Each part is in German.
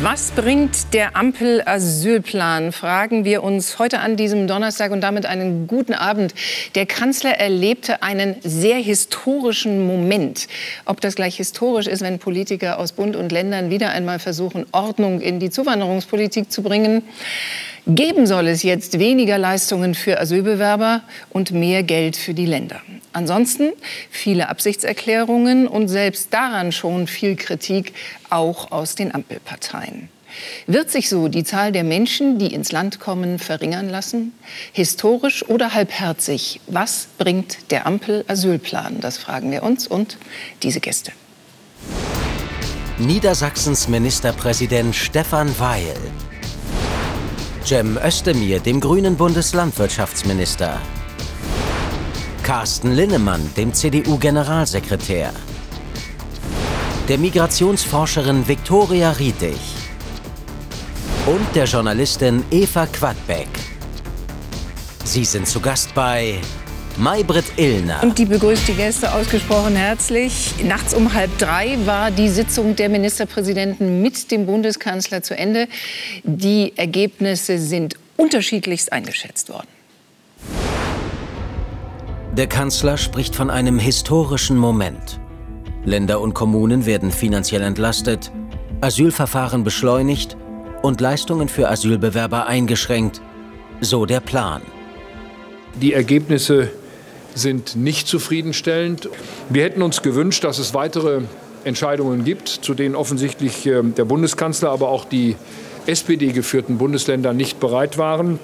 Was bringt der Ampel-Asylplan? Fragen wir uns heute an diesem Donnerstag und damit einen guten Abend. Der Kanzler erlebte einen sehr historischen Moment. Ob das gleich historisch ist, wenn Politiker aus Bund und Ländern wieder einmal versuchen, Ordnung in die Zuwanderungspolitik zu bringen? Geben soll es jetzt weniger Leistungen für Asylbewerber und mehr Geld für die Länder. Ansonsten viele Absichtserklärungen und selbst daran schon viel Kritik, auch aus den Ampelparteien. Wird sich so die Zahl der Menschen, die ins Land kommen, verringern lassen? Historisch oder halbherzig? Was bringt der Ampel-Asylplan? Das fragen wir uns und diese Gäste. Niedersachsens Ministerpräsident Stefan Weil Cem Özdemir, dem grünen Bundeslandwirtschaftsminister. Carsten Linnemann, dem CDU-Generalsekretär. Der Migrationsforscherin Viktoria Rietig. Und der Journalistin Eva Quadbeck. Sie sind zu Gast bei Maybrit Illner. Und die begrüßt die Gäste ausgesprochen herzlich. Nachts um halb drei war die Sitzung der Ministerpräsidenten mit dem Bundeskanzler zu Ende. Die Ergebnisse sind unterschiedlichst eingeschätzt worden. Der Kanzler spricht von einem historischen Moment. Länder und Kommunen werden finanziell entlastet, Asylverfahren beschleunigt und Leistungen für Asylbewerber eingeschränkt. So der Plan. Die Ergebnisse sind nicht zufriedenstellend. Wir hätten uns gewünscht, dass es weitere Entscheidungen gibt, zu denen offensichtlich äh, der Bundeskanzler, aber auch die SPD-geführten Bundesländer nicht bereit waren.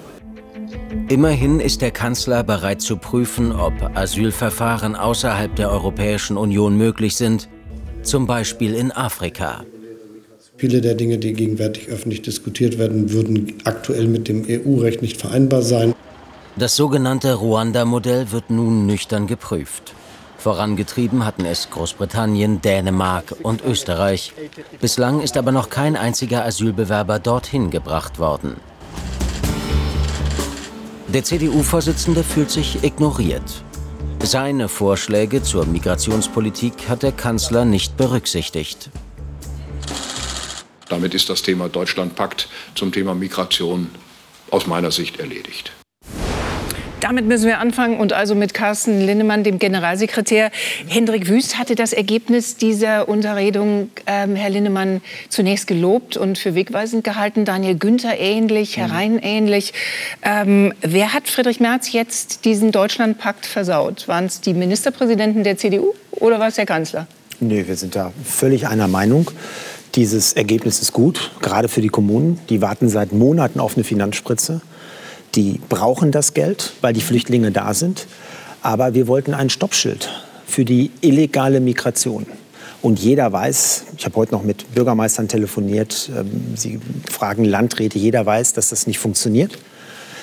Immerhin ist der Kanzler bereit zu prüfen, ob Asylverfahren außerhalb der Europäischen Union möglich sind, zum Beispiel in Afrika. Viele der Dinge, die gegenwärtig öffentlich diskutiert werden, würden aktuell mit dem EU-Recht nicht vereinbar sein. Das sogenannte Ruanda-Modell wird nun nüchtern geprüft. Vorangetrieben hatten es Großbritannien, Dänemark und Österreich. Bislang ist aber noch kein einziger Asylbewerber dorthin gebracht worden. Der CDU-Vorsitzende fühlt sich ignoriert. Seine Vorschläge zur Migrationspolitik hat der Kanzler nicht berücksichtigt. Damit ist das Thema Deutschlandpakt zum Thema Migration aus meiner Sicht erledigt. Damit müssen wir anfangen und also mit Carsten Linnemann, dem Generalsekretär. Hendrik Wüst hatte das Ergebnis dieser Unterredung, ähm, Herr Linnemann, zunächst gelobt und für wegweisend gehalten. Daniel Günther ähnlich, Herr mhm. Rhein ähnlich. Ähm, wer hat Friedrich Merz jetzt diesen Deutschlandpakt versaut? Waren es die Ministerpräsidenten der CDU oder war es der Kanzler? Nee, wir sind da völlig einer Meinung. Dieses Ergebnis ist gut, gerade für die Kommunen. Die warten seit Monaten auf eine Finanzspritze. Die brauchen das Geld, weil die Flüchtlinge da sind. Aber wir wollten ein Stoppschild für die illegale Migration. Und jeder weiß, ich habe heute noch mit Bürgermeistern telefoniert, ähm, sie fragen Landräte, jeder weiß, dass das nicht funktioniert,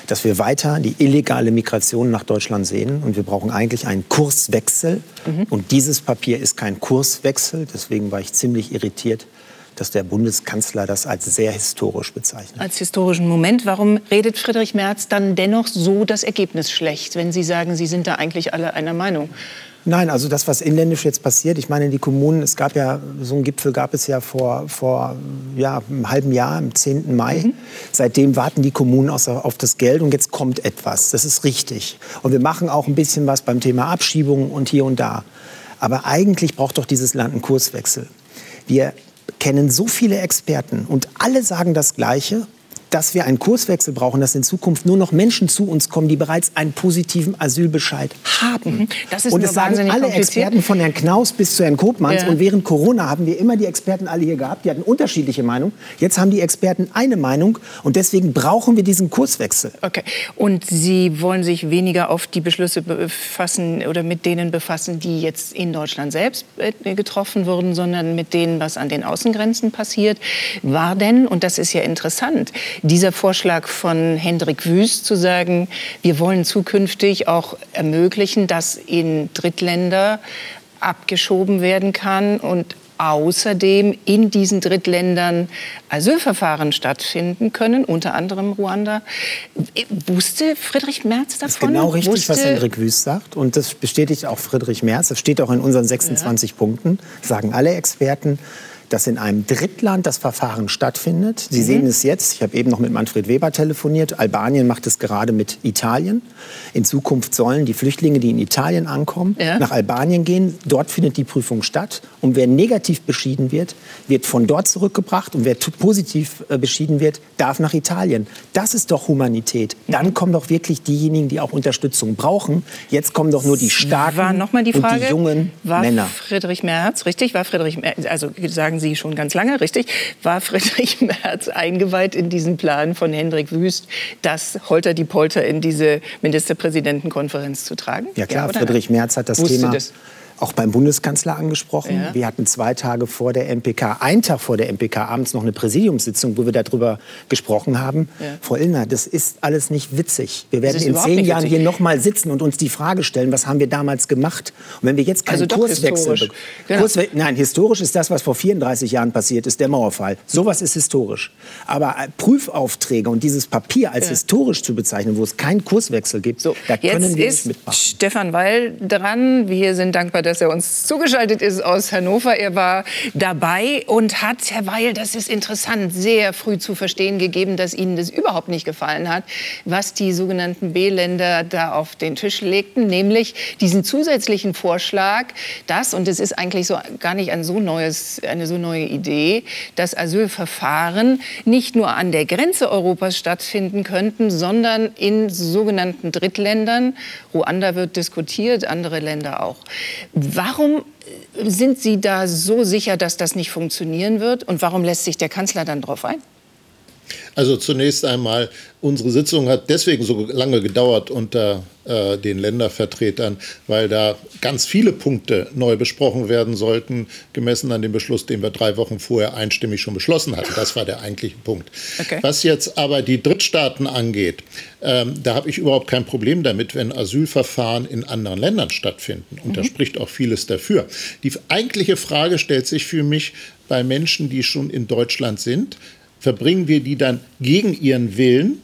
dass wir weiter die illegale Migration nach Deutschland sehen. Und wir brauchen eigentlich einen Kurswechsel. Mhm. Und dieses Papier ist kein Kurswechsel. Deswegen war ich ziemlich irritiert, dass der Bundeskanzler das als sehr historisch bezeichnet. Als historischen Moment. Warum redet Friedrich Merz dann dennoch so das Ergebnis schlecht, wenn Sie sagen, Sie sind da eigentlich alle einer Meinung? Nein, also das, was inländisch jetzt passiert, ich meine, die Kommunen, es gab ja, so einen Gipfel gab es ja vor, vor ja, einem halben Jahr, am 10. Mai. Mhm. Seitdem warten die Kommunen auf das Geld und jetzt kommt etwas. Das ist richtig. Und wir machen auch ein bisschen was beim Thema Abschiebung und hier und da. Aber eigentlich braucht doch dieses Land einen Kurswechsel. Wir kennen so viele Experten und alle sagen das Gleiche dass wir einen Kurswechsel brauchen, dass in Zukunft nur noch Menschen zu uns kommen, die bereits einen positiven Asylbescheid haben. Mhm. Das ist und es sagen alle Experten von Herrn Knaus bis zu Herrn Kopmanns. Ja. Und während Corona haben wir immer die Experten alle hier gehabt. Die hatten unterschiedliche Meinungen. Jetzt haben die Experten eine Meinung. Und deswegen brauchen wir diesen Kurswechsel. Okay. Und Sie wollen sich weniger auf die Beschlüsse befassen oder mit denen befassen, die jetzt in Deutschland selbst äh, getroffen wurden, sondern mit denen, was an den Außengrenzen passiert. War denn, und das ist ja interessant, dieser Vorschlag von Hendrik Wüst zu sagen, wir wollen zukünftig auch ermöglichen, dass in Drittländer abgeschoben werden kann und außerdem in diesen Drittländern Asylverfahren stattfinden können, unter anderem Ruanda. Wusste Friedrich Merz davon? Das ist genau richtig, Wusste was Hendrik Wüst sagt. Und das bestätigt auch Friedrich Merz. Das steht auch in unseren 26 ja. Punkten, sagen alle Experten dass in einem Drittland das Verfahren stattfindet. Sie mhm. sehen es jetzt, ich habe eben noch mit Manfred Weber telefoniert, Albanien macht es gerade mit Italien. In Zukunft sollen die Flüchtlinge, die in Italien ankommen, ja. nach Albanien gehen. Dort findet die Prüfung statt. Und wer negativ beschieden wird, wird von dort zurückgebracht. Und wer positiv äh, beschieden wird, darf nach Italien. Das ist doch Humanität. Dann mhm. kommen doch wirklich diejenigen, die auch Unterstützung brauchen. Jetzt kommen doch nur die starken war noch mal die Frage, und die jungen war Männer. Friedrich Merz, richtig? War Friedrich Merz, also sagen Sie schon ganz lange, richtig? War Friedrich Merz eingeweiht in diesen Plan von Hendrik Wüst, das Holter die Polter in diese Ministerpräsidentenkonferenz zu tragen? Ja klar, ja, Friedrich Merz hat das Thema das? Auch beim Bundeskanzler angesprochen. Ja. Wir hatten zwei Tage vor der MPK, einen Tag vor der MPK abends noch eine Präsidiumssitzung, wo wir darüber gesprochen haben. Ja. Frau Illner, das ist alles nicht witzig. Wir werden in zehn Jahren hier noch mal sitzen und uns die Frage stellen, was haben wir damals gemacht? Und wenn wir jetzt keinen also Kurswechsel... Genau. Kurswe nein, historisch ist das, was vor 34 Jahren passiert ist, der Mauerfall. Sowas ist historisch. Aber äh, Prüfaufträge und dieses Papier als ja. historisch zu bezeichnen, wo es keinen Kurswechsel gibt, so, da können wir nicht mitmachen. Stefan Weil dran. Wir sind dankbar, dass dass er uns zugeschaltet ist aus Hannover. Er war dabei und hat, Herr Weil, das ist interessant, sehr früh zu verstehen gegeben, dass Ihnen das überhaupt nicht gefallen hat, was die sogenannten B-Länder da auf den Tisch legten, nämlich diesen zusätzlichen Vorschlag, dass, und es ist eigentlich so gar nicht ein so neues, eine so neue Idee, dass Asylverfahren nicht nur an der Grenze Europas stattfinden könnten, sondern in sogenannten Drittländern. Ruanda wird diskutiert, andere Länder auch. Warum sind Sie da so sicher, dass das nicht funktionieren wird? Und warum lässt sich der Kanzler dann darauf ein? Also zunächst einmal, unsere Sitzung hat deswegen so lange gedauert unter äh, den Ländervertretern, weil da ganz viele Punkte neu besprochen werden sollten, gemessen an dem Beschluss, den wir drei Wochen vorher einstimmig schon beschlossen hatten. Das war der eigentliche Punkt. Okay. Was jetzt aber die Drittstaaten angeht, ähm, da habe ich überhaupt kein Problem damit, wenn Asylverfahren in anderen Ländern stattfinden. Und mhm. da spricht auch vieles dafür. Die eigentliche Frage stellt sich für mich bei Menschen, die schon in Deutschland sind, verbringen wir die dann gegen ihren Willen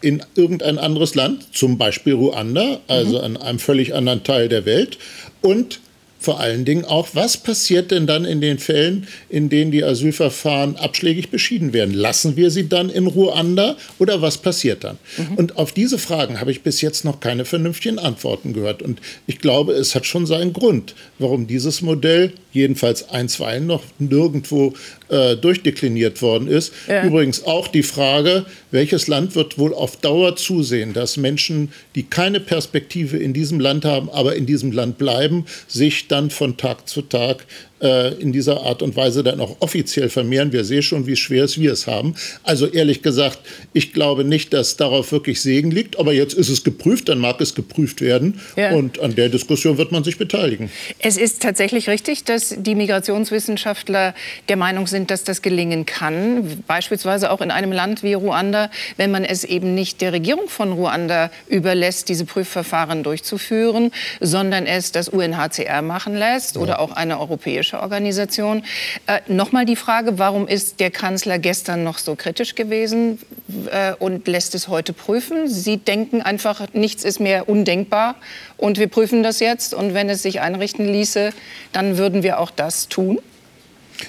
in irgendein anderes Land, zum Beispiel Ruanda, also mhm. an einem völlig anderen Teil der Welt, und vor allen Dingen auch, was passiert denn dann in den Fällen, in denen die Asylverfahren abschlägig beschieden werden? Lassen wir sie dann in Ruanda oder was passiert dann? Mhm. Und auf diese Fragen habe ich bis jetzt noch keine vernünftigen Antworten gehört. Und ich glaube, es hat schon seinen Grund, warum dieses Modell jedenfalls einstweilen noch nirgendwo äh, durchdekliniert worden ist. Ja. Übrigens auch die Frage, welches Land wird wohl auf Dauer zusehen, dass Menschen, die keine Perspektive in diesem Land haben, aber in diesem Land bleiben, sich dann von Tag zu Tag in dieser Art und Weise dann auch offiziell vermehren. Wir sehen schon, wie schwer es wir es haben. Also ehrlich gesagt, ich glaube nicht, dass darauf wirklich Segen liegt. Aber jetzt ist es geprüft, dann mag es geprüft werden. Ja. Und an der Diskussion wird man sich beteiligen. Es ist tatsächlich richtig, dass die Migrationswissenschaftler der Meinung sind, dass das gelingen kann. Beispielsweise auch in einem Land wie Ruanda, wenn man es eben nicht der Regierung von Ruanda überlässt, diese Prüfverfahren durchzuführen, sondern es das UNHCR machen lässt ja. oder auch eine europäische europäische Organisation. Äh, Nochmal die Frage, warum ist der Kanzler gestern noch so kritisch gewesen äh, und lässt es heute prüfen? Sie denken einfach, nichts ist mehr undenkbar und wir prüfen das jetzt und wenn es sich einrichten ließe, dann würden wir auch das tun?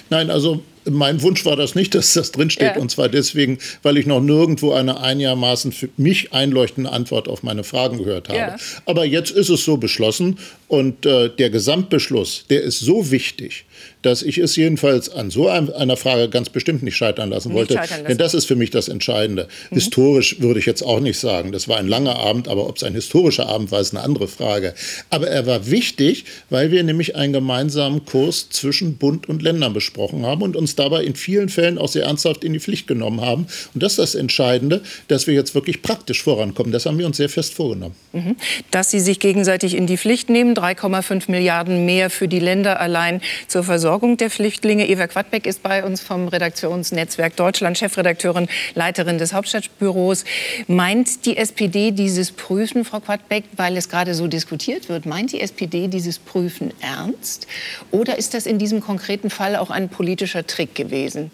Nein, also mein Wunsch war das nicht, dass das drinsteht. Ja. Und zwar deswegen, weil ich noch nirgendwo eine einigermaßen für mich einleuchtende Antwort auf meine Fragen gehört habe. Ja. Aber jetzt ist es so beschlossen und äh, der Gesamtbeschluss, der ist so wichtig, dass ich es jedenfalls an so einer Frage ganz bestimmt nicht scheitern lassen wollte. Scheitern lassen. Denn das ist für mich das Entscheidende. Mhm. Historisch würde ich jetzt auch nicht sagen. Das war ein langer Abend, aber ob es ein historischer Abend war, ist eine andere Frage. Aber er war wichtig, weil wir nämlich einen gemeinsamen Kurs zwischen Bund und Ländern besprochen haben und uns dabei in vielen Fällen auch sehr ernsthaft in die Pflicht genommen haben. Und das ist das Entscheidende, dass wir jetzt wirklich praktisch vorankommen. Das haben wir uns sehr fest vorgenommen. Mhm. Dass Sie sich gegenseitig in die Pflicht nehmen, 3,5 Milliarden mehr für die Länder allein zur Versorgung der Flüchtlinge. Eva Quadbeck ist bei uns vom Redaktionsnetzwerk Deutschland, Chefredakteurin, Leiterin des Hauptstadtbüros. Meint die SPD dieses Prüfen, Frau Quadbeck, weil es gerade so diskutiert wird, meint die SPD dieses Prüfen ernst? Oder ist das in diesem konkreten Fall auch ein politischer Trick gewesen?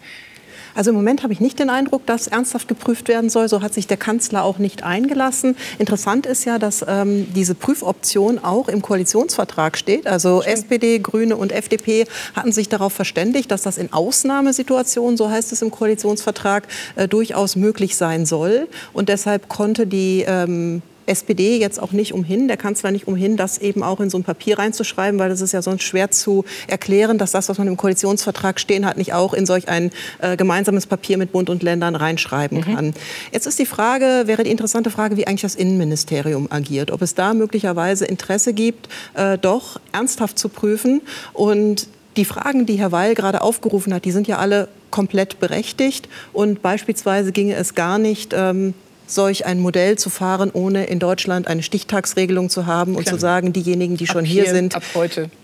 Also im Moment habe ich nicht den Eindruck, dass ernsthaft geprüft werden soll. So hat sich der Kanzler auch nicht eingelassen. Interessant ist ja, dass ähm, diese Prüfoption auch im Koalitionsvertrag steht. Also Stimmt. SPD, Grüne und FDP hatten sich darauf verständigt, dass das in Ausnahmesituationen, so heißt es im Koalitionsvertrag, äh, durchaus möglich sein soll. Und deshalb konnte die ähm, SPD jetzt auch nicht umhin, der Kanzler nicht umhin, das eben auch in so ein Papier reinzuschreiben, weil das ist ja sonst schwer zu erklären, dass das, was man im Koalitionsvertrag stehen hat, nicht auch in solch ein äh, gemeinsames Papier mit Bund und Ländern reinschreiben mhm. kann. Jetzt ist die Frage, wäre die interessante Frage, wie eigentlich das Innenministerium agiert, ob es da möglicherweise Interesse gibt, äh, doch ernsthaft zu prüfen und die Fragen, die Herr Weil gerade aufgerufen hat, die sind ja alle komplett berechtigt. Und beispielsweise ginge es gar nicht, ähm, solch ein Modell zu fahren, ohne in Deutschland eine Stichtagsregelung zu haben Klar. und zu sagen, diejenigen, die schon hier, hier sind,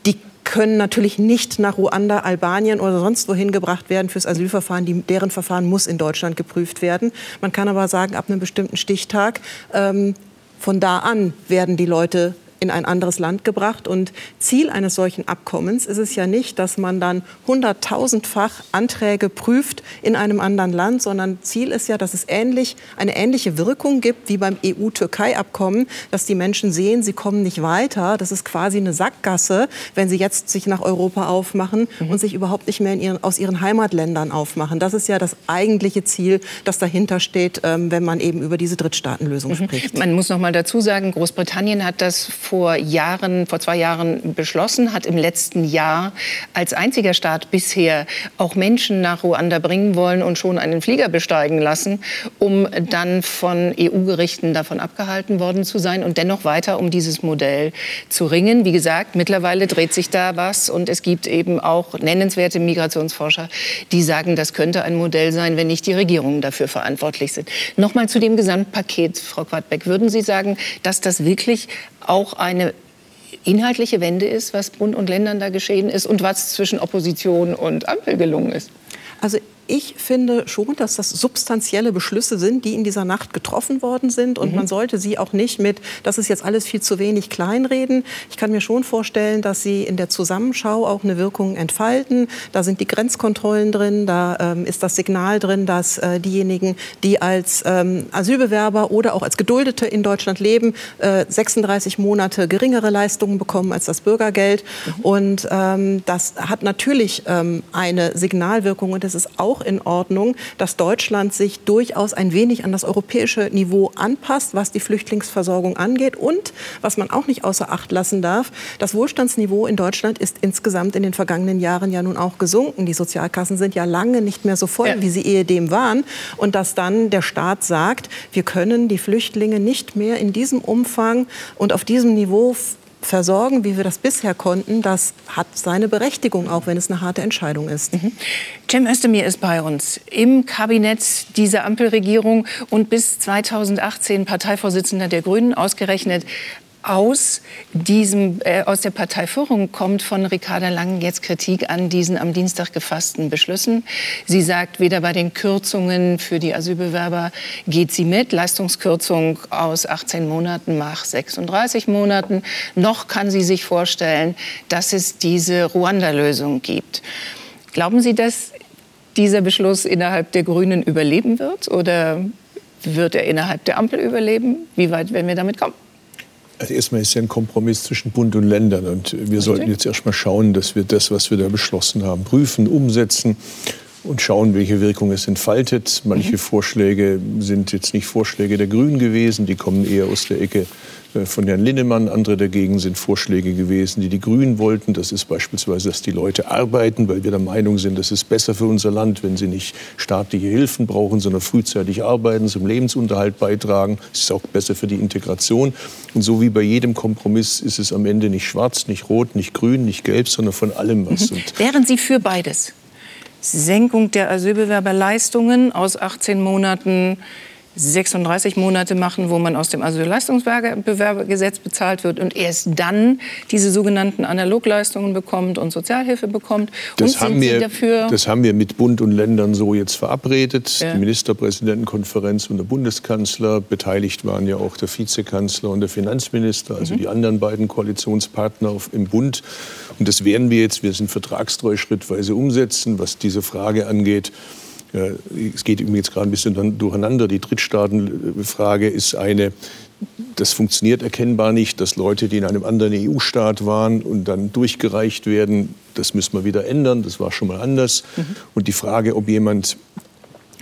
die können natürlich nicht nach Ruanda, Albanien oder sonst wohin gebracht werden fürs Asylverfahren. Die, deren Verfahren muss in Deutschland geprüft werden. Man kann aber sagen, ab einem bestimmten Stichtag ähm, von da an werden die Leute in ein anderes Land gebracht. Und Ziel eines solchen Abkommens ist es ja nicht, dass man dann hunderttausendfach Anträge prüft in einem anderen Land, sondern Ziel ist ja, dass es ähnlich, eine ähnliche Wirkung gibt wie beim EU-Türkei-Abkommen, dass die Menschen sehen, sie kommen nicht weiter. Das ist quasi eine Sackgasse, wenn sie jetzt sich nach Europa aufmachen mhm. und sich überhaupt nicht mehr ihren, aus ihren Heimatländern aufmachen. Das ist ja das eigentliche Ziel, das dahinter steht, ähm, wenn man eben über diese Drittstaatenlösung mhm. spricht. Man muss noch mal dazu sagen, Großbritannien hat das vor Jahren, vor zwei Jahren beschlossen, hat im letzten Jahr als einziger Staat bisher auch Menschen nach Ruanda bringen wollen und schon einen Flieger besteigen lassen, um dann von EU-Gerichten davon abgehalten worden zu sein und dennoch weiter um dieses Modell zu ringen. Wie gesagt, mittlerweile dreht sich da was und es gibt eben auch nennenswerte Migrationsforscher, die sagen, das könnte ein Modell sein, wenn nicht die Regierungen dafür verantwortlich sind. Nochmal zu dem Gesamtpaket, Frau Quadbeck. Würden Sie sagen, dass das wirklich auch eine inhaltliche Wende ist, was Bund und Ländern da geschehen ist und was zwischen Opposition und Ampel gelungen ist? Also ich finde schon, dass das substanzielle Beschlüsse sind, die in dieser Nacht getroffen worden sind. Und mhm. man sollte sie auch nicht mit, das ist jetzt alles viel zu wenig, kleinreden. Ich kann mir schon vorstellen, dass sie in der Zusammenschau auch eine Wirkung entfalten. Da sind die Grenzkontrollen drin, da ähm, ist das Signal drin, dass äh, diejenigen, die als ähm, Asylbewerber oder auch als Geduldete in Deutschland leben, äh, 36 Monate geringere Leistungen bekommen als das Bürgergeld. Mhm. Und ähm, das hat natürlich ähm, eine Signalwirkung und es ist auch auch in Ordnung, dass Deutschland sich durchaus ein wenig an das europäische Niveau anpasst, was die Flüchtlingsversorgung angeht. Und was man auch nicht außer Acht lassen darf, das Wohlstandsniveau in Deutschland ist insgesamt in den vergangenen Jahren ja nun auch gesunken. Die Sozialkassen sind ja lange nicht mehr so voll, ja. wie sie ehedem waren. Und dass dann der Staat sagt, wir können die Flüchtlinge nicht mehr in diesem Umfang und auf diesem Niveau versorgen, wie wir das bisher konnten, das hat seine Berechtigung, auch wenn es eine harte Entscheidung ist. Mhm. Cem Özdemir ist bei uns im Kabinett dieser Ampelregierung und bis 2018 Parteivorsitzender der Grünen, ausgerechnet aus, diesem, äh, aus der Parteiführung kommt von Ricarda Lang jetzt Kritik an diesen am Dienstag gefassten Beschlüssen. Sie sagt, weder bei den Kürzungen für die Asylbewerber geht sie mit, Leistungskürzung aus 18 Monaten nach 36 Monaten, noch kann sie sich vorstellen, dass es diese Ruanda-Lösung gibt. Glauben Sie, dass dieser Beschluss innerhalb der Grünen überleben wird oder wird er innerhalb der Ampel überleben? Wie weit werden wir damit kommen? Also erstmal ist es ja ein Kompromiss zwischen Bund und Ländern. Und wir Richtig. sollten jetzt erstmal schauen, dass wir das, was wir da beschlossen haben, prüfen, umsetzen und schauen, welche Wirkung es entfaltet. Manche mhm. Vorschläge sind jetzt nicht Vorschläge der Grünen gewesen, die kommen eher aus der Ecke von Herrn Linnemann. Andere dagegen sind Vorschläge gewesen, die die Grünen wollten. Das ist beispielsweise, dass die Leute arbeiten, weil wir der Meinung sind, das ist besser für unser Land, wenn sie nicht staatliche Hilfen brauchen, sondern frühzeitig arbeiten, zum Lebensunterhalt beitragen. Es ist auch besser für die Integration. Und so wie bei jedem Kompromiss ist es am Ende nicht schwarz, nicht rot, nicht grün, nicht gelb, sondern von allem was. Mhm. Wären Sie für beides? Senkung der Asylbewerberleistungen aus 18 Monaten 36 Monate machen, wo man aus dem Asylleistungsbewerbergesetz bezahlt wird und erst dann diese sogenannten Analogleistungen bekommt und Sozialhilfe bekommt. Das, und haben, wir, das haben wir mit Bund und Ländern so jetzt verabredet. Ja. Die Ministerpräsidentenkonferenz und der Bundeskanzler. Beteiligt waren ja auch der Vizekanzler und der Finanzminister, also mhm. die anderen beiden Koalitionspartner im Bund. Und das werden wir jetzt, wir sind vertragstreu schrittweise umsetzen, was diese Frage angeht Es geht übrigens gerade ein bisschen durcheinander. Die Drittstaatenfrage ist eine, das funktioniert erkennbar nicht, dass Leute, die in einem anderen EU-Staat waren und dann durchgereicht werden, das müssen wir wieder ändern, das war schon mal anders. Mhm. Und die Frage, ob jemand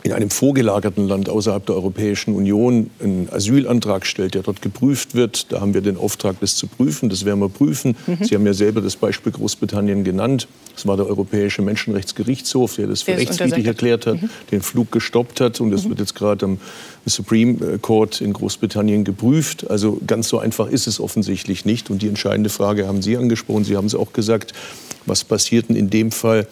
in einem vorgelagerten Land außerhalb der Europäischen Union einen Asylantrag stellt, der dort geprüft wird. Da haben wir den Auftrag, das zu prüfen. Das werden wir prüfen. Mhm. Sie haben ja selber das Beispiel Großbritannien genannt. Das war der Europäische Menschenrechtsgerichtshof, der das für der rechtswidrig erklärt hat, mhm. den Flug gestoppt hat. Und das mhm. wird jetzt gerade am Supreme Court in Großbritannien geprüft. Also ganz so einfach ist es offensichtlich nicht. Und die entscheidende Frage haben Sie angesprochen. Sie haben es auch gesagt. Was passiert denn in dem Fall,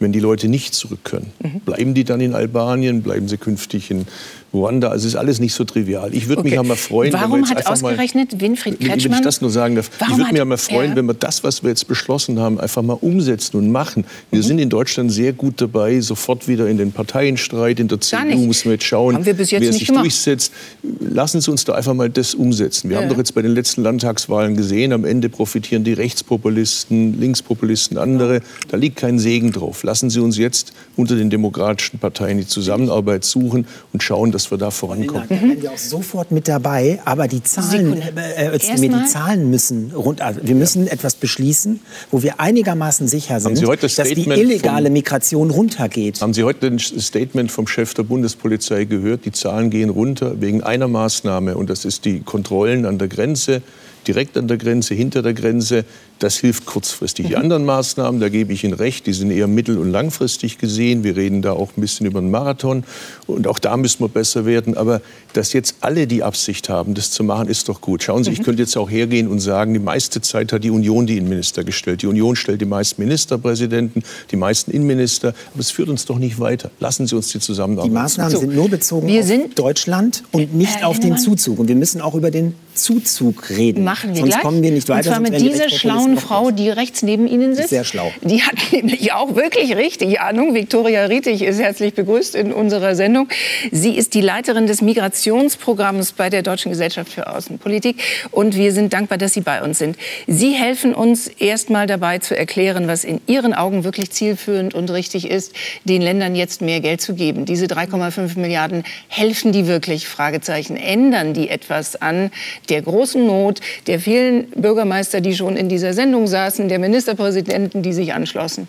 wenn die Leute nicht zurück können? Mhm. Bleiben die dann in Albanien? Bleiben sie künftig in Ruanda? Also es ist alles nicht so trivial. Ich würde okay. mich ja mal freuen, Warum wenn wir jetzt hat ausgerechnet mal, Winfried Kretschmann? Wenn ich das nur sagen darf, ich würde mich ja mal freuen, wenn wir das, was wir jetzt beschlossen haben, einfach mal umsetzen und machen. Wir mhm. sind in Deutschland sehr gut dabei, sofort wieder in den Parteienstreit, in der CDU müssen wir jetzt schauen, haben wir bis jetzt wer sich gemacht. durchsetzt. Lassen Sie uns da einfach mal das umsetzen. Wir ja. haben doch jetzt bei den letzten Landtagswahlen gesehen, am Ende profitieren die Rechtspopulisten, Linkspopulisten, andere. Da liegt kein Segen drauf. Lassen Sie uns jetzt unter den demokratischen Parteien die Zusammenarbeit suchen und schauen, dass wir da vorankommen. Da wären wir auch sofort mit dabei, aber die Zahlen, äh, äh, die Zahlen müssen runter. Also wir müssen ja. etwas beschließen, wo wir einigermaßen sicher sind, das dass die illegale vom, Migration runtergeht. Haben Sie heute ein Statement vom Chef der Bundespolizei gehört? Die Zahlen gehen runter wegen einer Maßnahme und das ist die Kontrollen an der Grenze direkt an der Grenze, hinter der Grenze. Das hilft kurzfristig. Die mhm. anderen Maßnahmen, da gebe ich Ihnen recht, die sind eher mittel- und langfristig gesehen. Wir reden da auch ein bisschen über einen Marathon. Und auch da müssen wir besser werden. Aber dass jetzt alle die Absicht haben, das zu machen, ist doch gut. Schauen Sie, ich mhm. könnte jetzt auch hergehen und sagen, die meiste Zeit hat die Union die Innenminister gestellt. Die Union stellt die meisten Ministerpräsidenten, die meisten Innenminister. Aber es führt uns doch nicht weiter. Lassen Sie uns die Zusammenarbeit. Die Maßnahmen sind nur bezogen wir auf Deutschland und nicht auf den Zuzug. Und wir müssen auch über den Zuzug reden. Machen wir sonst gleich. kommen wir nicht weiter. Und zwar mit dieser schlauen Frau, die rechts neben Ihnen sitzt. Sehr schlau. Die hat nämlich auch wirklich richtig Ahnung. Viktoria Rietig ist herzlich begrüßt in unserer Sendung. Sie ist die Leiterin des Migrationsprogramms bei der Deutschen Gesellschaft für Außenpolitik. Und wir sind dankbar, dass Sie bei uns sind. Sie helfen uns erst mal dabei zu erklären, was in Ihren Augen wirklich zielführend und richtig ist, den Ländern jetzt mehr Geld zu geben. Diese 3,5 Milliarden, helfen die wirklich? Fragezeichen. Ändern die etwas an der großen Not, der vielen Bürgermeister, die schon in dieser Sendung saßen, der Ministerpräsidenten, die sich anschlossen.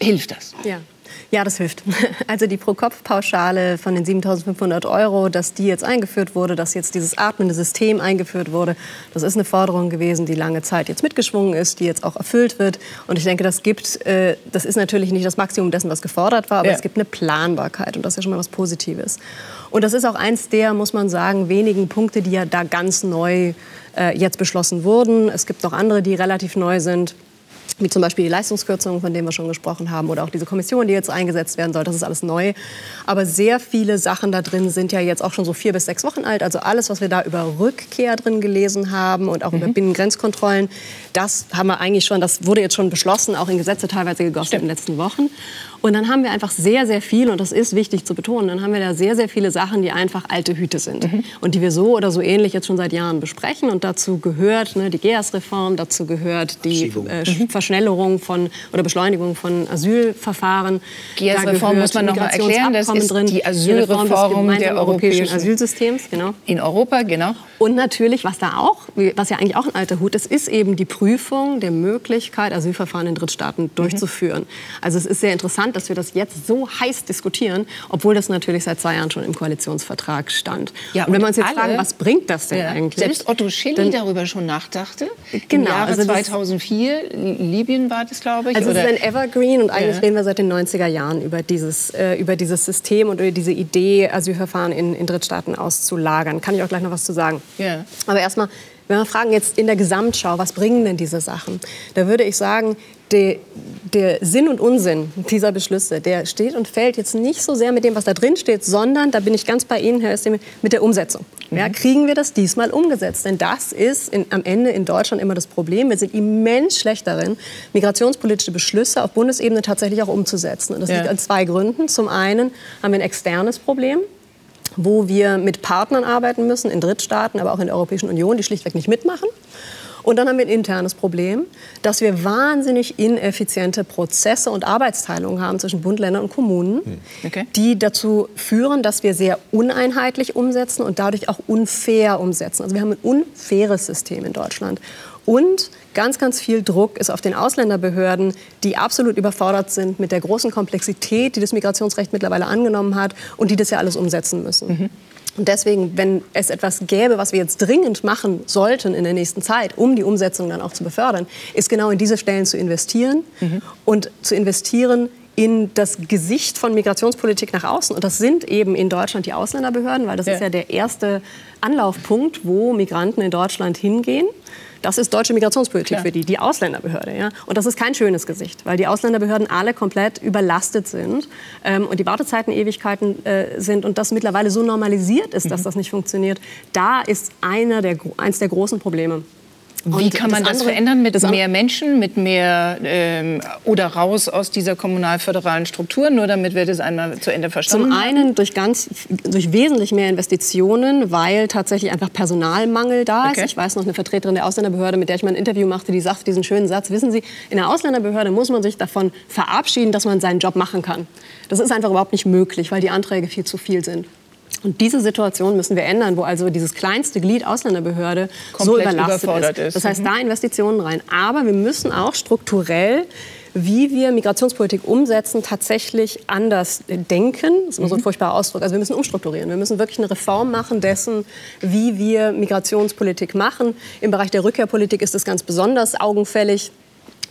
Hilft das? Ja. Ja, das hilft. Also die Pro-Kopf-Pauschale von den 7.500 Euro, dass die jetzt eingeführt wurde, dass jetzt dieses atmende System eingeführt wurde, das ist eine Forderung gewesen, die lange Zeit jetzt mitgeschwungen ist, die jetzt auch erfüllt wird. Und ich denke, das gibt, äh, das ist natürlich nicht das Maximum dessen, was gefordert war, aber ja. es gibt eine Planbarkeit und das ist ja schon mal was Positives. Und das ist auch eins der, muss man sagen, wenigen Punkte, die ja da ganz neu äh, jetzt beschlossen wurden. Es gibt noch andere, die relativ neu sind wie zum Beispiel die Leistungskürzungen, von denen wir schon gesprochen haben, oder auch diese Kommission, die jetzt eingesetzt werden soll. Das ist alles neu. Aber sehr viele Sachen da drin sind ja jetzt auch schon so vier bis sechs Wochen alt. Also alles, was wir da über Rückkehr drin gelesen haben und auch mhm. über Binnengrenzkontrollen, das haben wir eigentlich schon, das wurde jetzt schon beschlossen, auch in Gesetze teilweise gegossen Stimmt. in den letzten Wochen. Und dann haben wir einfach sehr, sehr viel, und das ist wichtig zu betonen, dann haben wir da sehr, sehr viele Sachen, die einfach alte Hüte sind. Mhm. Und die wir so oder so ähnlich jetzt schon seit Jahren besprechen. Und dazu gehört ne, die GEAS-Reform, dazu gehört die äh, mhm. Verschnellerung von oder Beschleunigung von Asylverfahren. GEAS-Reform muss man noch mal erklären, das ist drin, die Asylreform des der europäischen Asylsystems. Genau. In Europa, genau. Und natürlich, was da auch, was ja eigentlich auch ein alter Hut ist, ist eben die Prüfung der Möglichkeit, Asylverfahren in Drittstaaten mhm. durchzuführen. Also es ist sehr interessant, dass wir das jetzt so heiß diskutieren, obwohl das natürlich seit zwei Jahren schon im Koalitionsvertrag stand. Ja, und wenn wir uns jetzt alle, fragen, was bringt das denn ja, eigentlich? Selbst Otto Schilly darüber schon nachdachte. Genau. Im Jahre also 2004, Libyen war das, glaube ich. Also oder? es ist ein Evergreen und eigentlich ja. reden wir seit den 90er Jahren über dieses, äh, über dieses System und über diese Idee, Asylverfahren in, in Drittstaaten auszulagern. Kann ich auch gleich noch was zu sagen. Ja. Aber erstmal wenn wir fragen jetzt in der Gesamtschau, was bringen denn diese Sachen? Da würde ich sagen, der, der, Sinn und Unsinn dieser Beschlüsse, der steht und fällt jetzt nicht so sehr mit dem, was da drin steht, sondern, da bin ich ganz bei Ihnen, Herr Özdemir, mit der Umsetzung. Ja, mhm. kriegen wir das diesmal umgesetzt? Denn das ist in, am Ende in Deutschland immer das Problem. Wir sind immens schlecht darin, migrationspolitische Beschlüsse auf Bundesebene tatsächlich auch umzusetzen. Und das ja. liegt an zwei Gründen. Zum einen haben wir ein externes Problem wo wir mit Partnern arbeiten müssen, in Drittstaaten, aber auch in der Europäischen Union, die schlichtweg nicht mitmachen. Und dann haben wir ein internes Problem, dass wir wahnsinnig ineffiziente Prozesse und Arbeitsteilungen haben zwischen Bund, Ländern und Kommunen, hm. okay. die dazu führen, dass wir sehr uneinheitlich umsetzen und dadurch auch unfair umsetzen. Also wir haben ein unfaires System in Deutschland. Und ganz, ganz viel Druck ist auf den Ausländerbehörden, die absolut überfordert sind mit der großen Komplexität, die das Migrationsrecht mittlerweile angenommen hat und die das ja alles umsetzen müssen. Mhm. Und deswegen, wenn es etwas gäbe, was wir jetzt dringend machen sollten in der nächsten Zeit, um die Umsetzung dann auch zu befördern, ist genau in diese Stellen zu investieren mhm. und zu investieren in das Gesicht von Migrationspolitik nach außen. Und das sind eben in Deutschland die Ausländerbehörden, weil das ja. ist ja der erste Anlaufpunkt, wo Migranten in Deutschland hingehen. Das ist deutsche Migrationspolitik Klar. für die, die Ausländerbehörde. Ja? Und das ist kein schönes Gesicht, weil die Ausländerbehörden alle komplett überlastet sind ähm, und die Wartezeiten Ewigkeiten äh, sind und das mittlerweile so normalisiert ist, dass mhm. das nicht funktioniert. Da ist einer der, eins der großen Probleme. Wie kann man das, das verändern? Mit mehr Menschen, mit mehr ähm, oder raus aus dieser kommunal-föderalen Struktur, nur damit wir das einmal zu Ende verstanden? Zum einen durch, ganz, durch wesentlich mehr Investitionen, weil tatsächlich einfach Personalmangel da ist. Okay. Ich weiß noch eine Vertreterin der Ausländerbehörde, mit der ich mal ein Interview machte, die sagt diesen schönen Satz, wissen Sie, in der Ausländerbehörde muss man sich davon verabschieden, dass man seinen Job machen kann. Das ist einfach überhaupt nicht möglich, weil die Anträge viel zu viel sind. Und diese Situation müssen wir ändern, wo also dieses kleinste Glied Ausländerbehörde Komplett so überlastet ist. Das heißt, mhm. da Investitionen rein. Aber wir müssen auch strukturell wie wir Migrationspolitik umsetzen, tatsächlich anders denken. Das ist immer so ein mhm. furchtbarer Ausdruck. Also wir müssen umstrukturieren. Wir müssen wirklich eine Reform machen dessen, wie wir Migrationspolitik machen. Im Bereich der Rückkehrpolitik ist es ganz besonders augenfällig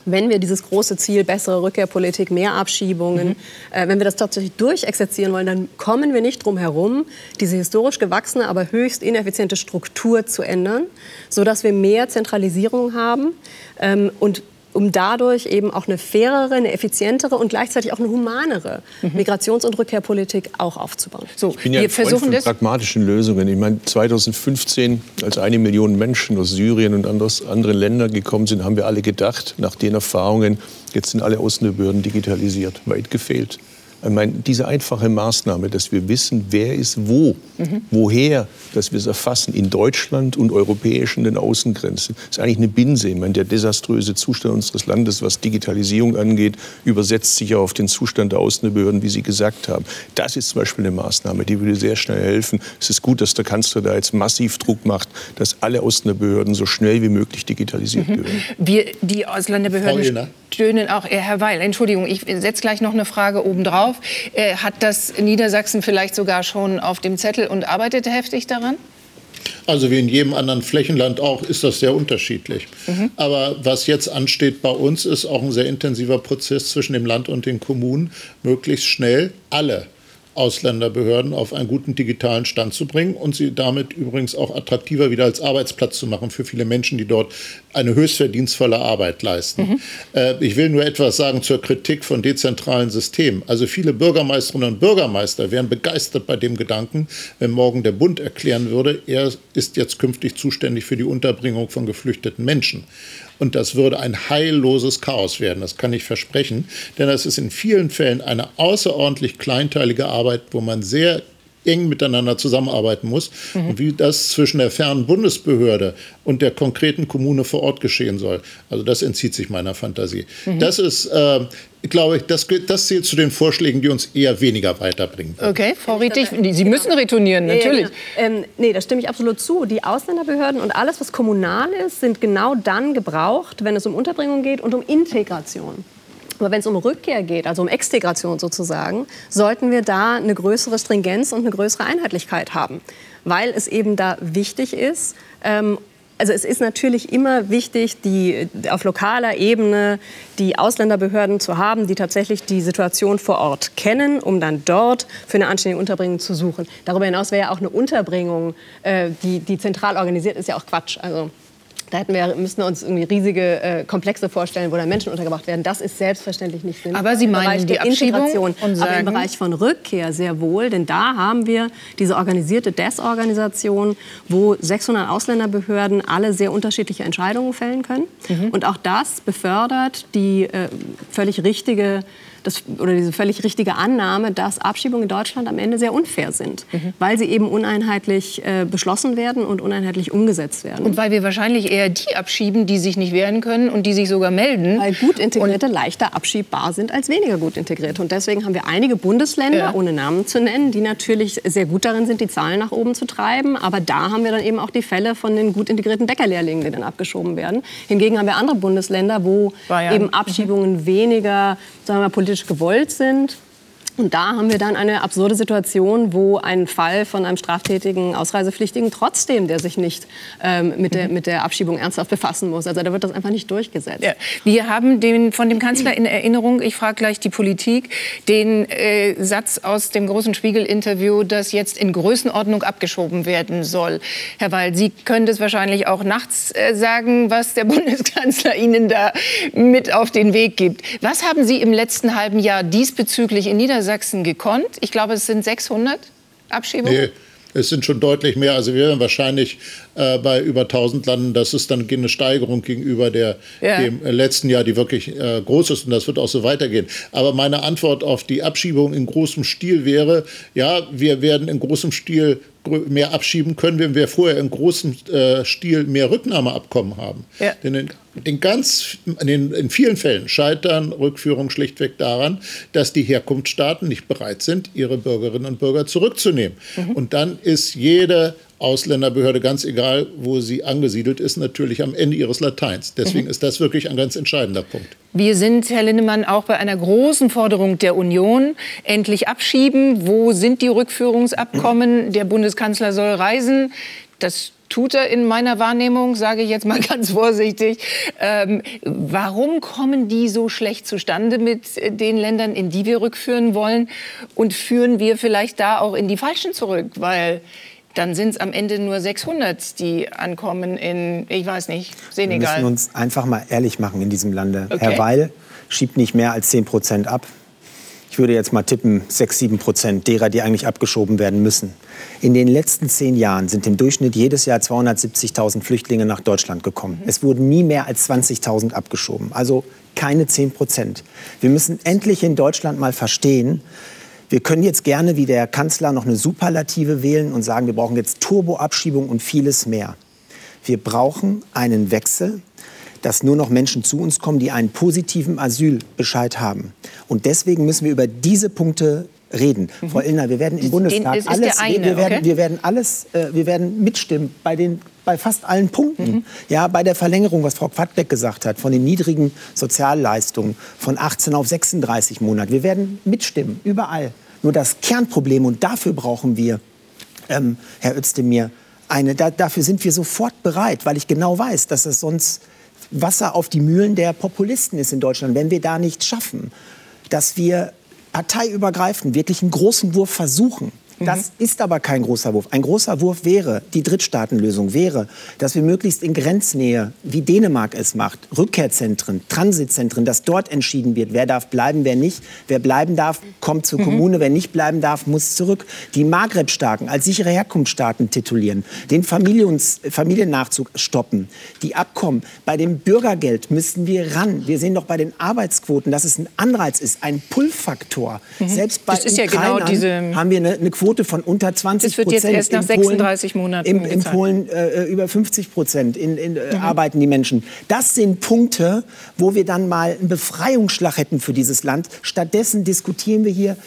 wenn wir dieses große Ziel, bessere Rückkehrpolitik, mehr Abschiebungen, mhm. äh, wenn wir das tatsächlich durchexerzieren wollen, dann kommen wir nicht drum herum, diese historisch gewachsene, aber höchst ineffiziente Struktur zu ändern, sodass wir mehr Zentralisierung haben ähm, und um dadurch eben auch eine fairere, eine effizientere und gleichzeitig auch eine humanere mhm. Migrations- und Rückkehrpolitik auch aufzubauen. So, ich bin ja wir versuchen von pragmatischen Lösungen. Ich meine, 2015, als eine Million Menschen aus Syrien und anderen Ländern gekommen sind, haben wir alle gedacht, nach den Erfahrungen, jetzt sind alle Außenbehörden digitalisiert. Weit gefehlt. Ich meine, diese einfache Maßnahme, dass wir wissen, wer ist wo, mhm. woher, dass wir es erfassen in Deutschland und europäischen den Außengrenzen, ist eigentlich eine Binse. Ich meine, der desaströse Zustand unseres Landes, was Digitalisierung angeht, übersetzt sich ja auf den Zustand der Außenbehörden, wie Sie gesagt haben. Das ist zum Beispiel eine Maßnahme, die würde sehr schnell helfen. Es ist gut, dass der Kanzler da jetzt massiv Druck macht, dass alle Außenbehörden so schnell wie möglich digitalisiert mhm. werden. Wir, die Ausländerbehörden stöhnen auch, Herr Weil, Entschuldigung, ich setze gleich noch eine Frage oben drauf auf. Äh, hat das Niedersachsen vielleicht sogar schon auf dem Zettel und arbeitet heftig daran? Also wie in jedem anderen Flächenland auch, ist das sehr unterschiedlich. Mhm. Aber was jetzt ansteht bei uns, ist auch ein sehr intensiver Prozess zwischen dem Land und den Kommunen, möglichst schnell alle Ausländerbehörden auf einen guten digitalen Stand zu bringen und sie damit übrigens auch attraktiver wieder als Arbeitsplatz zu machen für viele Menschen, die dort eine höchst verdienstvolle Arbeit leisten. Mhm. Äh, ich will nur etwas sagen zur Kritik von dezentralen Systemen. Also viele Bürgermeisterinnen und Bürgermeister wären begeistert bei dem Gedanken, wenn morgen der Bund erklären würde, er ist jetzt künftig zuständig für die Unterbringung von geflüchteten Menschen. Und das würde ein heilloses Chaos werden, das kann ich versprechen. Denn das ist in vielen Fällen eine außerordentlich kleinteilige Arbeit, wo man sehr eng miteinander zusammenarbeiten muss mhm. und wie das zwischen der fernen Bundesbehörde und der konkreten Kommune vor Ort geschehen soll. Also das entzieht sich meiner Fantasie. Mhm. Das ist, äh, glaube ich, das, das zählt zu den Vorschlägen, die uns eher weniger weiterbringen. Okay, Frau Rietig, Sie müssen retournieren, natürlich. Ja, genau. ähm, nee, da stimme ich absolut zu. Die Ausländerbehörden und alles, was kommunal ist, sind genau dann gebraucht, wenn es um Unterbringung geht und um Integration. Aber wenn es um Rückkehr geht, also um Extegration sozusagen, sollten wir da eine größere Stringenz und eine größere Einheitlichkeit haben, weil es eben da wichtig ist. Ähm, also es ist natürlich immer wichtig, die, auf lokaler Ebene die Ausländerbehörden zu haben, die tatsächlich die Situation vor Ort kennen, um dann dort für eine anständige Unterbringung zu suchen. Darüber hinaus wäre ja auch eine Unterbringung, äh, die, die zentral organisiert ist, ja auch Quatsch. Also da hätten wir, müssen wir uns irgendwie riesige äh, Komplexe vorstellen, wo dann Menschen untergebracht werden. Das ist selbstverständlich nicht sinnvoll. Aber Sie meinen die Abschiebung und sagen, aber im Bereich von Rückkehr sehr wohl, denn da haben wir diese organisierte Desorganisation, wo 600 Ausländerbehörden alle sehr unterschiedliche Entscheidungen fällen können. Mhm. Und auch das befördert die äh, völlig richtige das, oder diese völlig richtige Annahme, dass Abschiebungen in Deutschland am Ende sehr unfair sind, mhm. weil sie eben uneinheitlich äh, beschlossen werden und uneinheitlich umgesetzt werden. Und weil wir wahrscheinlich eher die abschieben, die sich nicht wehren können und die sich sogar melden. Weil gut integrierte leichter abschiebbar sind als weniger gut integrierte. Und deswegen haben wir einige Bundesländer, ja. ohne Namen zu nennen, die natürlich sehr gut darin sind, die Zahlen nach oben zu treiben. Aber da haben wir dann eben auch die Fälle von den gut integrierten Bäckerlehrlingen, die dann abgeschoben werden. Hingegen haben wir andere Bundesländer, wo Bayern. eben Abschiebungen weniger sagen wir politisch gewollt sind und da haben wir dann eine absurde Situation, wo ein Fall von einem straftätigen Ausreisepflichtigen trotzdem, der sich nicht ähm, mit, der, mit der Abschiebung ernsthaft befassen muss. Also da wird das einfach nicht durchgesetzt. Ja. Wir haben den, von dem Kanzler in Erinnerung, ich frage gleich die Politik, den äh, Satz aus dem großen Spiegel-Interview, das jetzt in Größenordnung abgeschoben werden soll. Herr Weil, Sie können das wahrscheinlich auch nachts äh, sagen, was der Bundeskanzler Ihnen da mit auf den Weg gibt. Was haben Sie im letzten halben Jahr diesbezüglich in Niedersachsen Niedersachsen gekonnt. Ich glaube, es sind 600 Abschiebungen. Nee. Es sind schon deutlich mehr. Also wir werden wahrscheinlich äh, bei über 1000 landen. Das ist dann eine Steigerung gegenüber der, ja. dem letzten Jahr, die wirklich äh, groß ist. Und das wird auch so weitergehen. Aber meine Antwort auf die Abschiebung in großem Stil wäre, ja, wir werden in großem Stil mehr abschieben können, wenn wir vorher in großem äh, Stil mehr Rücknahmeabkommen haben. Ja. Denn in, in ganz, in, in, vielen Fällen scheitern Rückführungen schlichtweg daran, dass die Herkunftsstaaten nicht bereit sind, ihre Bürgerinnen und Bürger zurückzunehmen. Mhm. Und dann ist jede Ausländerbehörde, ganz egal, wo sie angesiedelt ist, natürlich am Ende ihres Lateins. Deswegen mhm. ist das wirklich ein ganz entscheidender Punkt. Wir sind, Herr Linnemann, auch bei einer großen Forderung der Union. Endlich abschieben. Wo sind die Rückführungsabkommen? Der Bundeskanzler soll reisen. Das tut er in meiner Wahrnehmung, sage ich jetzt mal ganz vorsichtig. Ähm, warum kommen die so schlecht zustande mit den Ländern, in die wir rückführen wollen? Und führen wir vielleicht da auch in die Falschen zurück? Weil dann sind es am Ende nur 600, die ankommen in, ich weiß nicht, Senegal. Wir müssen uns einfach mal ehrlich machen in diesem Lande. Okay. Herr Weil schiebt nicht mehr als 10 Prozent ab. Ich würde jetzt mal tippen, 6, 7 Prozent derer, die eigentlich abgeschoben werden müssen. In den letzten zehn Jahren sind im Durchschnitt jedes Jahr 270.000 Flüchtlinge nach Deutschland gekommen. Mhm. Es wurden nie mehr als 20.000 abgeschoben. Also keine 10 Prozent. Wir müssen endlich in Deutschland mal verstehen, wir können jetzt gerne wie der Kanzler noch eine Superlative wählen und sagen, wir brauchen jetzt Turboabschiebung und vieles mehr. Wir brauchen einen Wechsel, dass nur noch Menschen zu uns kommen, die einen positiven Asylbescheid haben. Und deswegen müssen wir über diese Punkte reden. Mhm. Frau Illner, wir werden im Bundestag alles, eine, wir, werden, okay? wir werden alles, äh, wir werden mitstimmen bei den bei fast allen Punkten. Mhm. Ja, bei der Verlängerung, was Frau Quadbeck gesagt hat, von den niedrigen Sozialleistungen von 18 auf 36 Monate. Wir werden mitstimmen, überall. Nur das Kernproblem, und dafür brauchen wir, ähm, Herr Özdemir, eine, da, dafür sind wir sofort bereit, weil ich genau weiß, dass es sonst Wasser auf die Mühlen der Populisten ist in Deutschland, wenn wir da nichts schaffen, dass wir parteiübergreifend wirklich einen großen Wurf versuchen das mhm. ist aber kein großer Wurf. Ein großer Wurf wäre, die Drittstaatenlösung wäre, dass wir möglichst in Grenznähe, wie Dänemark es macht, Rückkehrzentren, Transitzentren, dass dort entschieden wird, wer darf bleiben, wer nicht. Wer bleiben darf, kommt zur mhm. Kommune, wer nicht bleiben darf, muss zurück. Die Maghreb-Staaten als sichere Herkunftsstaaten titulieren, den Familiens, Familiennachzug stoppen, die Abkommen. Bei dem Bürgergeld müssten wir ran. Wir sehen doch bei den Arbeitsquoten, dass es ein Anreiz ist, ein Pull-Faktor. Mhm. Selbst bei das ist ja genau diese haben wir eine, eine Quote Quote von unter 20 Prozent. Das wird jetzt erst nach 36 Polen, Monaten In, in Polen äh, über 50 Prozent in, in, äh, mhm. arbeiten die Menschen. Das sind Punkte, wo wir dann mal einen Befreiungsschlag hätten für dieses Land. Stattdessen diskutieren wir hier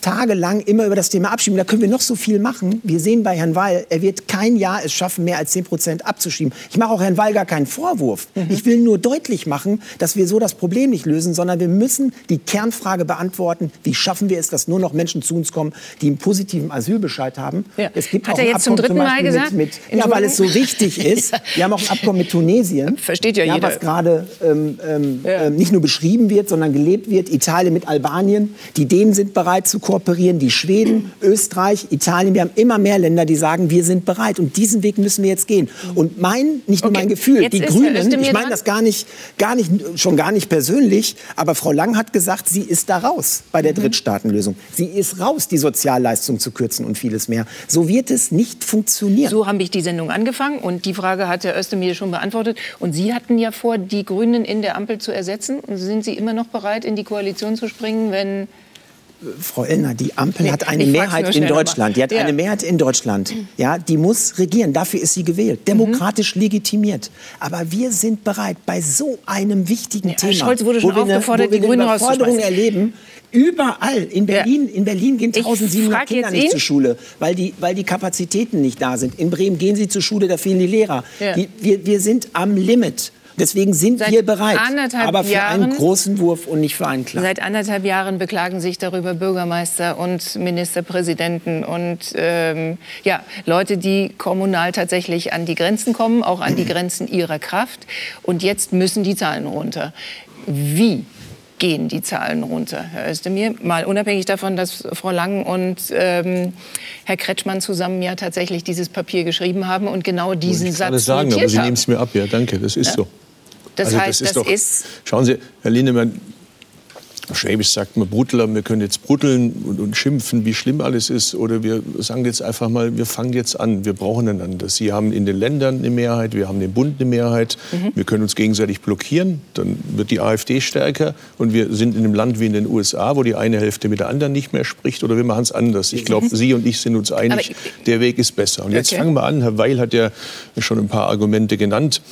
tagelang immer über das Thema Abschieben. Da können wir noch so viel machen. Wir sehen bei Herrn Weil, er wird kein Jahr es schaffen, mehr als 10 Prozent abzuschieben. Ich mache auch Herrn Weil gar keinen Vorwurf. Mhm. Ich will nur deutlich machen, dass wir so das Problem nicht lösen, sondern wir müssen die Kernfrage beantworten, wie schaffen wir es, dass nur noch Menschen zu uns kommen, die einen positiven Asylbescheid haben. Ja. Es gibt Hat auch er jetzt zum dritten Mal gesagt? Mit, mit ja, weil es so wichtig ist. ja. Wir haben auch ein Abkommen mit Tunesien. Versteht ja, ja jeder. Was gerade ähm, ähm. Ähm, nicht nur beschrieben wird, sondern gelebt wird. Italien mit Albanien. Die Dänen sind bereit bereit zu kooperieren, die Schweden, Österreich, Italien. Wir haben immer mehr Länder, die sagen, wir sind bereit. Und diesen Weg müssen wir jetzt gehen. Und mein, nicht nur okay. mein Gefühl, jetzt die Grünen, ich meine das gar nicht, gar nicht, schon gar nicht persönlich, aber Frau Lang hat gesagt, sie ist da raus bei der mhm. Drittstaatenlösung. Sie ist raus, die Sozialleistung zu kürzen und vieles mehr. So wird es nicht funktionieren. So habe ich die Sendung angefangen und die Frage hat Herr Özdemir schon beantwortet. Und Sie hatten ja vor, die Grünen in der Ampel zu ersetzen. Und sind Sie immer noch bereit, in die Koalition zu springen, wenn Frau Illner, die Ampel nee, hat eine Mehrheit in Deutschland. Die hat ja. eine Mehrheit in Deutschland. Ja, die muss regieren. Dafür ist sie gewählt. Mhm. Demokratisch mhm. legitimiert. Aber wir sind bereit, bei so einem wichtigen ja, Thema, Scholz wurde schon wo aufgefordert, wir eine, wo wir die Überforderung erleben, überall in Berlin, ja. in Berlin gehen 1700 Kinder nicht zur Schule, weil die, weil die Kapazitäten nicht da sind. In Bremen gehen sie zur Schule, da fehlen die Lehrer. Die, wir, wir sind am Limit. Deswegen sind Seit wir bereit, aber für Jahren, einen großen Wurf und nicht für einen kleinen. Seit anderthalb Jahren beklagen sich darüber Bürgermeister und Ministerpräsidenten und ähm, ja, Leute, die kommunal tatsächlich an die Grenzen kommen, auch an die Grenzen ihrer Kraft. Und jetzt müssen die Zahlen runter. Wie gehen die Zahlen runter, Herr Özdemir. Mal unabhängig davon, dass Frau Lang und ähm, Herr Kretschmann zusammen ja tatsächlich dieses Papier geschrieben haben und genau diesen ich Satz sagen, aber Sie nehmen es mir ab. Ja, danke, das ist ja. so. Das also heißt, das, ist, das doch, ist Schauen Sie, Herr Lindemann, Schwäbisch sagt man Brudler, wir können jetzt bruddeln und, und, schimpfen, wie schlimm alles ist. Oder wir sagen jetzt einfach mal, wir fangen jetzt an, wir brauchen einander. Sie haben in den Ländern eine Mehrheit, wir haben den Bund eine Mehrheit. Mhm. Wir können uns gegenseitig blockieren, dann wird die AfD stärker. Und wir sind in einem Land wie in den USA, wo die eine Hälfte mit der anderen nicht mehr spricht. Oder wir machen es anders. Ich glaube. Sie und ich sind uns einig, der Weg ist besser. Und jetzt okay. fangen wir an. Herr Weil hat ja schon ein paar Argumente genannt.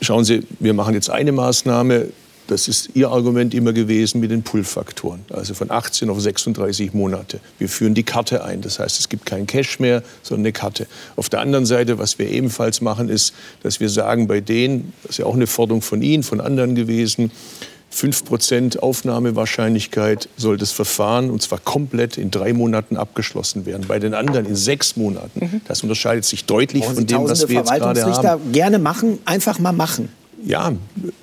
Schauen Sie, wir machen jetzt eine Maßnahme. Das ist Ihr Argument immer gewesen mit den Pull-Faktoren, also von 18 auf 36 Monate. Wir führen die Karte ein, das heißt, es gibt kein Cash mehr, sondern eine Karte. Auf der anderen Seite, was wir ebenfalls machen, ist, dass wir sagen, bei denen, das ist ja auch eine Forderung von Ihnen, von anderen gewesen, 5% Aufnahmewahrscheinlichkeit soll das Verfahren, und zwar komplett in drei Monaten abgeschlossen werden. Bei den anderen in sechs Monaten. Mhm. Das unterscheidet sich deutlich von dem, was wir jetzt gerade haben. gerne machen, einfach mal machen. Ja,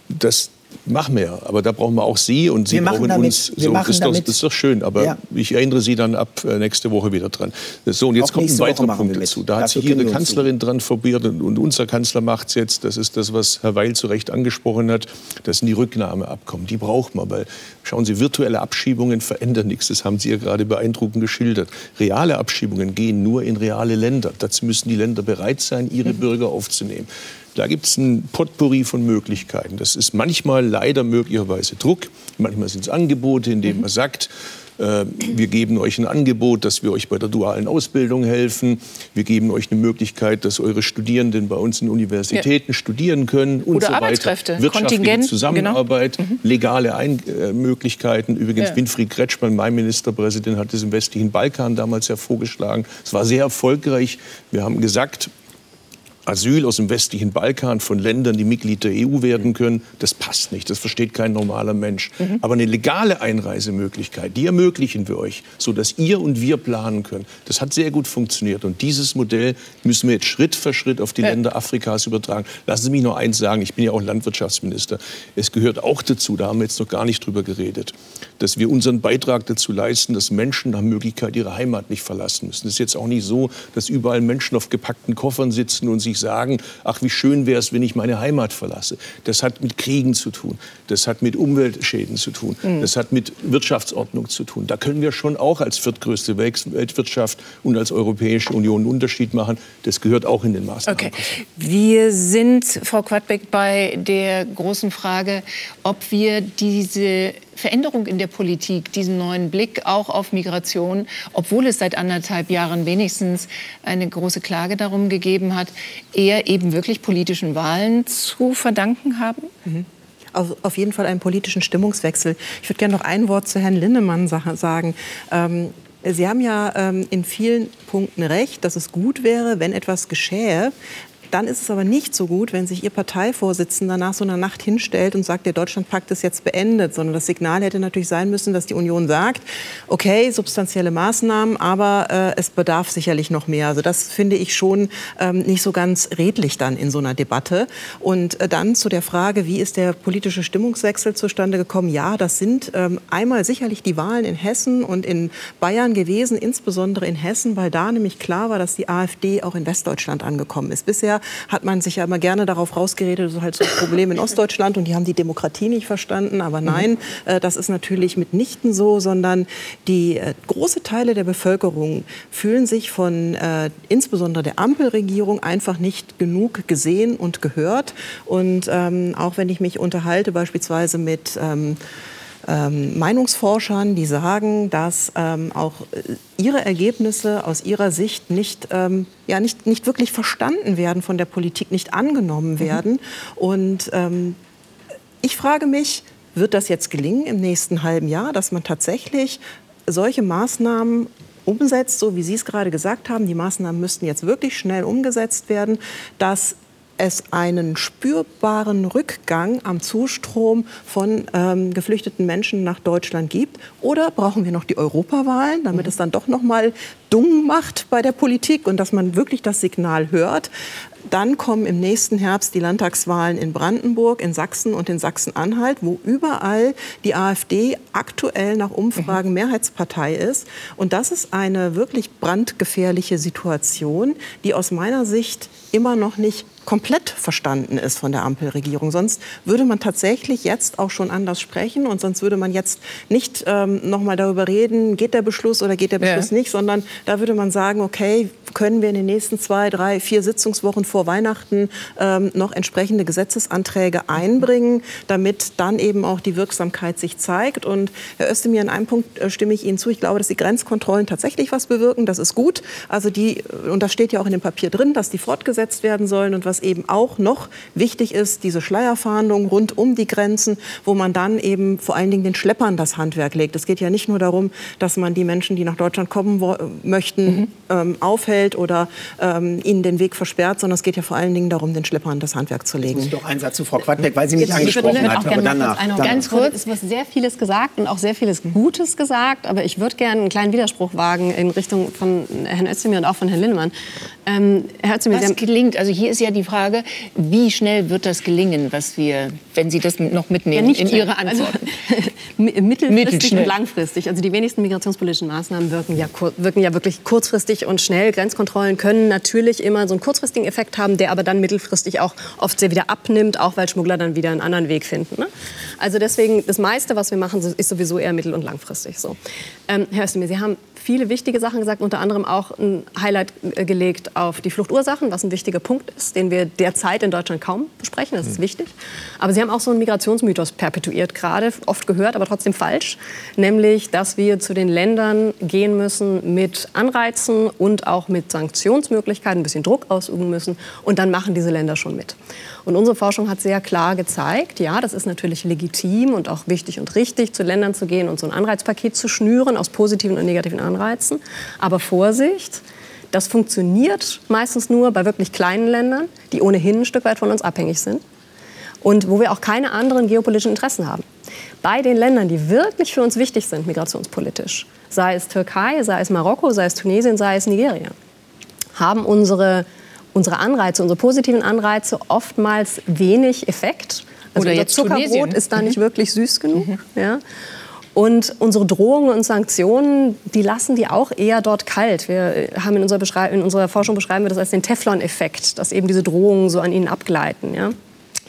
das, Machen wir, aber da brauchen wir auch Sie und Sie brauchen damit, uns. So, das, ist doch, das, ist doch, schön, aber ja. ich erinnere Sie dann ab äh, nächste Woche wieder dran. So, und jetzt auch kommt ein weiterer Punkt dazu. Da hat sich Ihre Kanzlerin dran probiert und, und unser Kanzler macht es jetzt. Das ist das, was Herr Weil zu Recht angesprochen hat. Das sind die Rücknahmeabkommen. Die braucht man, weil, schauen Sie, virtuelle Abschiebungen verändern nichts. Das haben Sie ja gerade beeindruckend geschildert. Reale Abschiebungen gehen nur in reale Länder. Dazu müssen die Länder bereit sein, ihre mhm. Bürger aufzunehmen. Da gibt es ein Potpourri von Möglichkeiten. Das ist manchmal leider möglicherweise Druck, manchmal sind es Angebote, in denen mhm. man sagt, äh, wir geben euch ein Angebot, dass wir euch bei der dualen Ausbildung helfen. Wir geben euch eine Möglichkeit, dass eure Studierenden bei uns in Universitäten ja. studieren können und Oder so Arbeitskräfte, weiter. Wirtschaftliche Kontingent, Zusammenarbeit, genau. mhm. legale Ein äh, Möglichkeiten. Übrigens, ja. Winfried Kretschmann, mein Ministerpräsident, hat es im westlichen Balkan damals ja vorgeschlagen. Es war sehr erfolgreich. Wir haben gesagt, Asyl aus dem westlichen Balkan von Ländern, die Mitglied der EU werden können, das passt nicht. Das versteht kein normaler Mensch. Mhm. Aber eine legale Einreisemöglichkeit, die ermöglichen wir euch, sodass ihr und wir planen können. Das hat sehr gut funktioniert. Und dieses Modell müssen wir jetzt Schritt für Schritt auf die ja. Länder Afrikas übertragen. Lassen Sie mich noch eins sagen. Ich bin ja auch Landwirtschaftsminister. Es gehört auch dazu, da haben wir jetzt noch gar nicht drüber geredet, dass wir unseren Beitrag dazu leisten, dass Menschen nach Möglichkeit ihre Heimat nicht verlassen müssen. Es ist jetzt auch nicht so, dass überall Menschen auf gepackten Koffern sitzen und sich sagen, ach, wie schön wäre es, wenn ich meine Heimat verlasse. Das hat mit Kriegen zu tun. Das hat mit Umweltschäden zu tun. Mhm. Das hat mit Wirtschaftsordnung zu tun. Da können wir schon auch als viertgrößte Weltwirtschaft und als Europäische Union einen Unterschied machen. Das gehört auch in den Maßnahmen. Okay. Wir sind, Frau Quadbeck, bei der großen Frage, ob wir diese Veränderung in der Politik, diesen neuen Blick auch auf Migration, obwohl es seit anderthalb Jahren wenigstens eine große Klage darum gegeben hat, eher eben wirklich politischen Wahlen zu verdanken haben? Mhm. Auf, jeden Fall einen politischen Stimmungswechsel. Ich würde gerne noch ein Wort zu Herrn Linnemann sagen. Ähm, Sie haben ja ähm, in vielen Punkten recht, dass es gut wäre, wenn etwas geschähe. Dann ist es aber nicht so gut, wenn sich Ihr Parteivorsitzender nach so einer Nacht hinstellt und sagt, der Deutschlandpakt ist jetzt beendet, sondern das Signal hätte natürlich sein müssen, dass die Union sagt, okay, substanzielle Maßnahmen, aber äh, es bedarf sicherlich noch mehr. Also das finde ich schon ähm, nicht so ganz redlich dann in so einer Debatte. Und äh, dann zu der Frage, wie ist der politische Stimmungswechsel zustande gekommen? Ja, das sind ähm, einmal sicherlich die Wahlen in Hessen und in Bayern gewesen, insbesondere in Hessen, weil da nämlich klar war, dass die AfD auch in Westdeutschland angekommen ist. Bisher hat man sich ja immer gerne darauf rausgeredet, das ist halt so ein Problem in Ostdeutschland und die haben die Demokratie nicht verstanden. Aber mhm. nein, mhm. das ist natürlich mitnichten so, sondern die äh, große Teile der Bevölkerung fühlen sich von äh, insbesondere der Ampelregierung einfach nicht genug gesehen und gehört. Und ähm, auch wenn ich mich unterhalte beispielsweise mit ähm, ähm, Meinungsforschern, die sagen, dass ähm, auch äh, ihre Ergebnisse aus ihrer Sicht nicht, ähm, ja, nicht, nicht wirklich verstanden werden von der Politik, nicht angenommen mhm. werden. Mhm. Und ähm, ich frage mich, wird das jetzt gelingen im nächsten halben Jahr, dass man tatsächlich solche Maßnahmen umsetzt, so wie Sie es gerade gesagt haben. Die Maßnahmen müssten jetzt wirklich schnell umgesetzt werden, dass es einen spürbaren Rückgang am Zustrom von ähm, geflüchteten Menschen nach Deutschland gibt? Oder brauchen wir noch die Europawahlen, damit mhm. es dann doch noch mal dumm macht bei der Politik und dass man wirklich das Signal hört? Dann kommen im nächsten Herbst die Landtagswahlen in Brandenburg, in Sachsen und in Sachsen-Anhalt, wo überall die AfD aktuell nach Umfragen mhm. Mehrheitspartei ist. Und das ist eine wirklich brandgefährliche Situation, die aus meiner Sicht immer noch nicht komplett verstanden ist von der Ampelregierung. Sonst würde man tatsächlich jetzt auch schon anders sprechen und sonst würde man jetzt nicht ähm, noch mal darüber reden, geht der Beschluss oder geht der Beschluss ja. nicht, sondern da würde man sagen, okay, können wir in den nächsten zwei, drei, vier Sitzungswochen vor Weihnachten ähm, noch entsprechende Gesetzesanträge einbringen, damit dann eben auch die Wirksamkeit sich zeigt. Und Herr Özdemir, in einem Punkt äh, stimme ich Ihnen zu. Ich glaube, dass die Grenzkontrollen tatsächlich was bewirken. Das ist gut. Also die, und das steht ja auch in dem Papier drin, dass die fortgesetzt werden sollen. Und was eben auch noch wichtig ist, diese Schleierfahndung rund um die Grenzen, wo man dann eben vor allen Dingen den Schleppern das Handwerk legt. Es geht ja nicht nur darum, dass man die Menschen, die nach Deutschland kommen möchten, mhm. ähm, aufhält oder ähm, ihnen den Weg versperrt, sondern es geht ja vor allen Dingen darum, den Schleppern das Handwerk zu legen. Doch ein Satz zu Frau Quadbeck, weil sie mich angesprochen hat. Aber danach, danach. Ganz kurz, es wird sehr vieles gesagt und auch sehr vieles Gutes gesagt, aber ich würde gerne einen kleinen Widerspruch wagen in Richtung von Herrn Özdemir und auch von Herrn Linnemann. Ähm, Herr Özdemir, was gelingt? Also hier ist ja die Frage, wie schnell wird das gelingen, was wir, wenn Sie das noch mitnehmen ja, in Ihre Antworten? Also, mittelfristig und langfristig. Also die wenigsten migrationspolitischen Maßnahmen wirken ja, wirken ja wirklich kurzfristig und schnell. Grenzkontrollen können natürlich immer so einen kurzfristigen Effekt haben, der aber dann mittelfristig auch oft sehr wieder abnimmt, auch weil Schmuggler dann wieder einen anderen Weg finden. Ne? Also deswegen, das meiste, was wir machen, ist sowieso eher mittel- und langfristig so. Ähm, Herr Özdemir, Sie haben viele wichtige Sachen gesagt, unter anderem auch ein Highlight äh, gelegt auf die Fluchtursachen, was ein wichtiger Punkt ist, den wir derzeit in Deutschland kaum besprechen. Das ist mhm. wichtig. Aber Sie haben auch so einen Migrationsmythos perpetuiert, gerade oft gehört, aber trotzdem falsch, nämlich, dass wir zu den Ländern gehen müssen mit Anreizen und auch mit Sanktionsmöglichkeiten, ein bisschen Druck ausüben müssen und dann machen diese Länder schon mit. Und unsere Forschung hat sehr klar gezeigt, ja, das ist natürlich legitim und auch wichtig und richtig, zu Ländern zu gehen und so ein Anreizpaket zu schnüren aus positiven und negativen Anreizen. Aber Vorsicht, das funktioniert meistens nur bei wirklich kleinen Ländern, die ohnehin ein Stück weit von uns abhängig sind und wo wir auch keine anderen geopolitischen Interessen haben. Bei den Ländern, die wirklich für uns wichtig sind migrationspolitisch, sei es Türkei, sei es Marokko, sei es Tunesien, sei es Nigeria, haben unsere unsere Anreize, unsere positiven Anreize oftmals wenig Effekt. Also Oder jetzt Zuckerbrot Tunesien. ist da nicht mhm. wirklich süß genug. Mhm. Ja. Und unsere Drohungen und Sanktionen, die lassen die auch eher dort kalt. Wir haben in unserer, in unserer Forschung beschreiben wir das als den Teflon-Effekt, dass eben diese Drohungen so an ihnen abgleiten. Ja?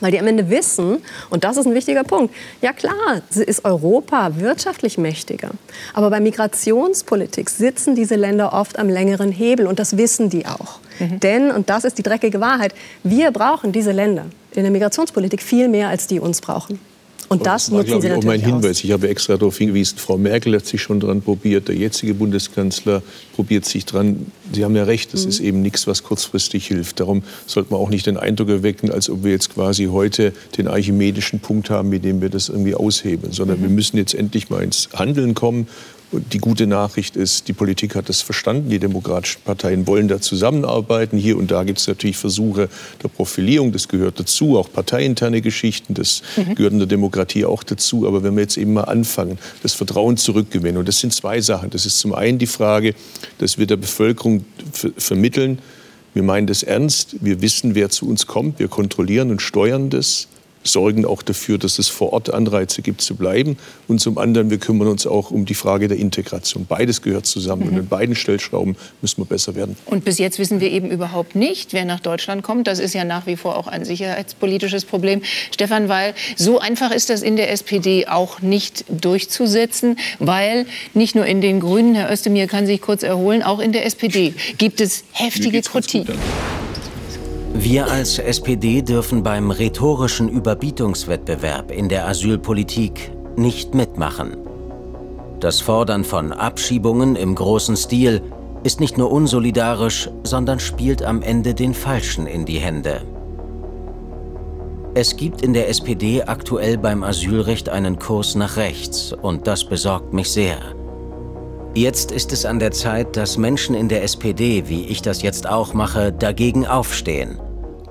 Weil die am Ende wissen, und das ist ein wichtiger Punkt, ja klar, ist Europa wirtschaftlich mächtiger. Aber bei Migrationspolitik sitzen diese Länder oft am längeren Hebel und das wissen die auch. Mhm. Denn, und das ist die dreckige Wahrheit, wir brauchen diese Länder in der Migrationspolitik viel mehr, als die uns brauchen. Und das, das war, nutzen Sie ich, auch mein Hinweis. Aus. Ich habe extra darauf hingewiesen, Frau Merkel hat sich schon daran probiert, der jetzige Bundeskanzler probiert sich dran. Sie haben ja recht, das mhm. ist eben nichts, was kurzfristig hilft. Darum sollte man auch nicht den Eindruck erwecken, als ob wir jetzt quasi heute den archimedischen Punkt haben, mit dem wir das irgendwie aushebeln, sondern mhm. wir müssen jetzt endlich mal ins Handeln kommen die gute Nachricht ist, die Politik hat das verstanden. Die demokratischen Parteien wollen da zusammenarbeiten. Hier und da gibt es natürlich Versuche der Profilierung. Das gehört dazu. Auch parteiinterne Geschichten. Das mhm. gehört in der Demokratie auch dazu. Aber wenn wir jetzt eben mal anfangen, das Vertrauen zurückgewinnen. Und das sind zwei Sachen. Das ist zum einen die Frage, dass wir der Bevölkerung vermitteln, wir meinen das ernst. Wir wissen, wer zu uns kommt. Wir kontrollieren und steuern das sorgen auch dafür, dass es vor Ort Anreize gibt zu bleiben. Und zum anderen, wir kümmern uns auch um die Frage der Integration. Beides gehört zusammen. Mhm. Und in beiden Stellschrauben müssen wir besser werden. Und bis jetzt wissen wir eben überhaupt nicht, wer nach Deutschland kommt. Das ist ja nach wie vor auch ein sicherheitspolitisches Problem. Stefan Weil, so einfach ist das in der SPD auch nicht durchzusetzen, weil nicht nur in den Grünen, Herr Özdemir kann sich kurz erholen, auch in der SPD gibt es heftige Kritik. Wir als SPD dürfen beim rhetorischen Überbietungswettbewerb in der Asylpolitik nicht mitmachen. Das Fordern von Abschiebungen im großen Stil ist nicht nur unsolidarisch, sondern spielt am Ende den Falschen in die Hände. Es gibt in der SPD aktuell beim Asylrecht einen Kurs nach rechts und das besorgt mich sehr. Jetzt ist es an der Zeit, dass Menschen in der SPD, wie ich das jetzt auch mache, dagegen aufstehen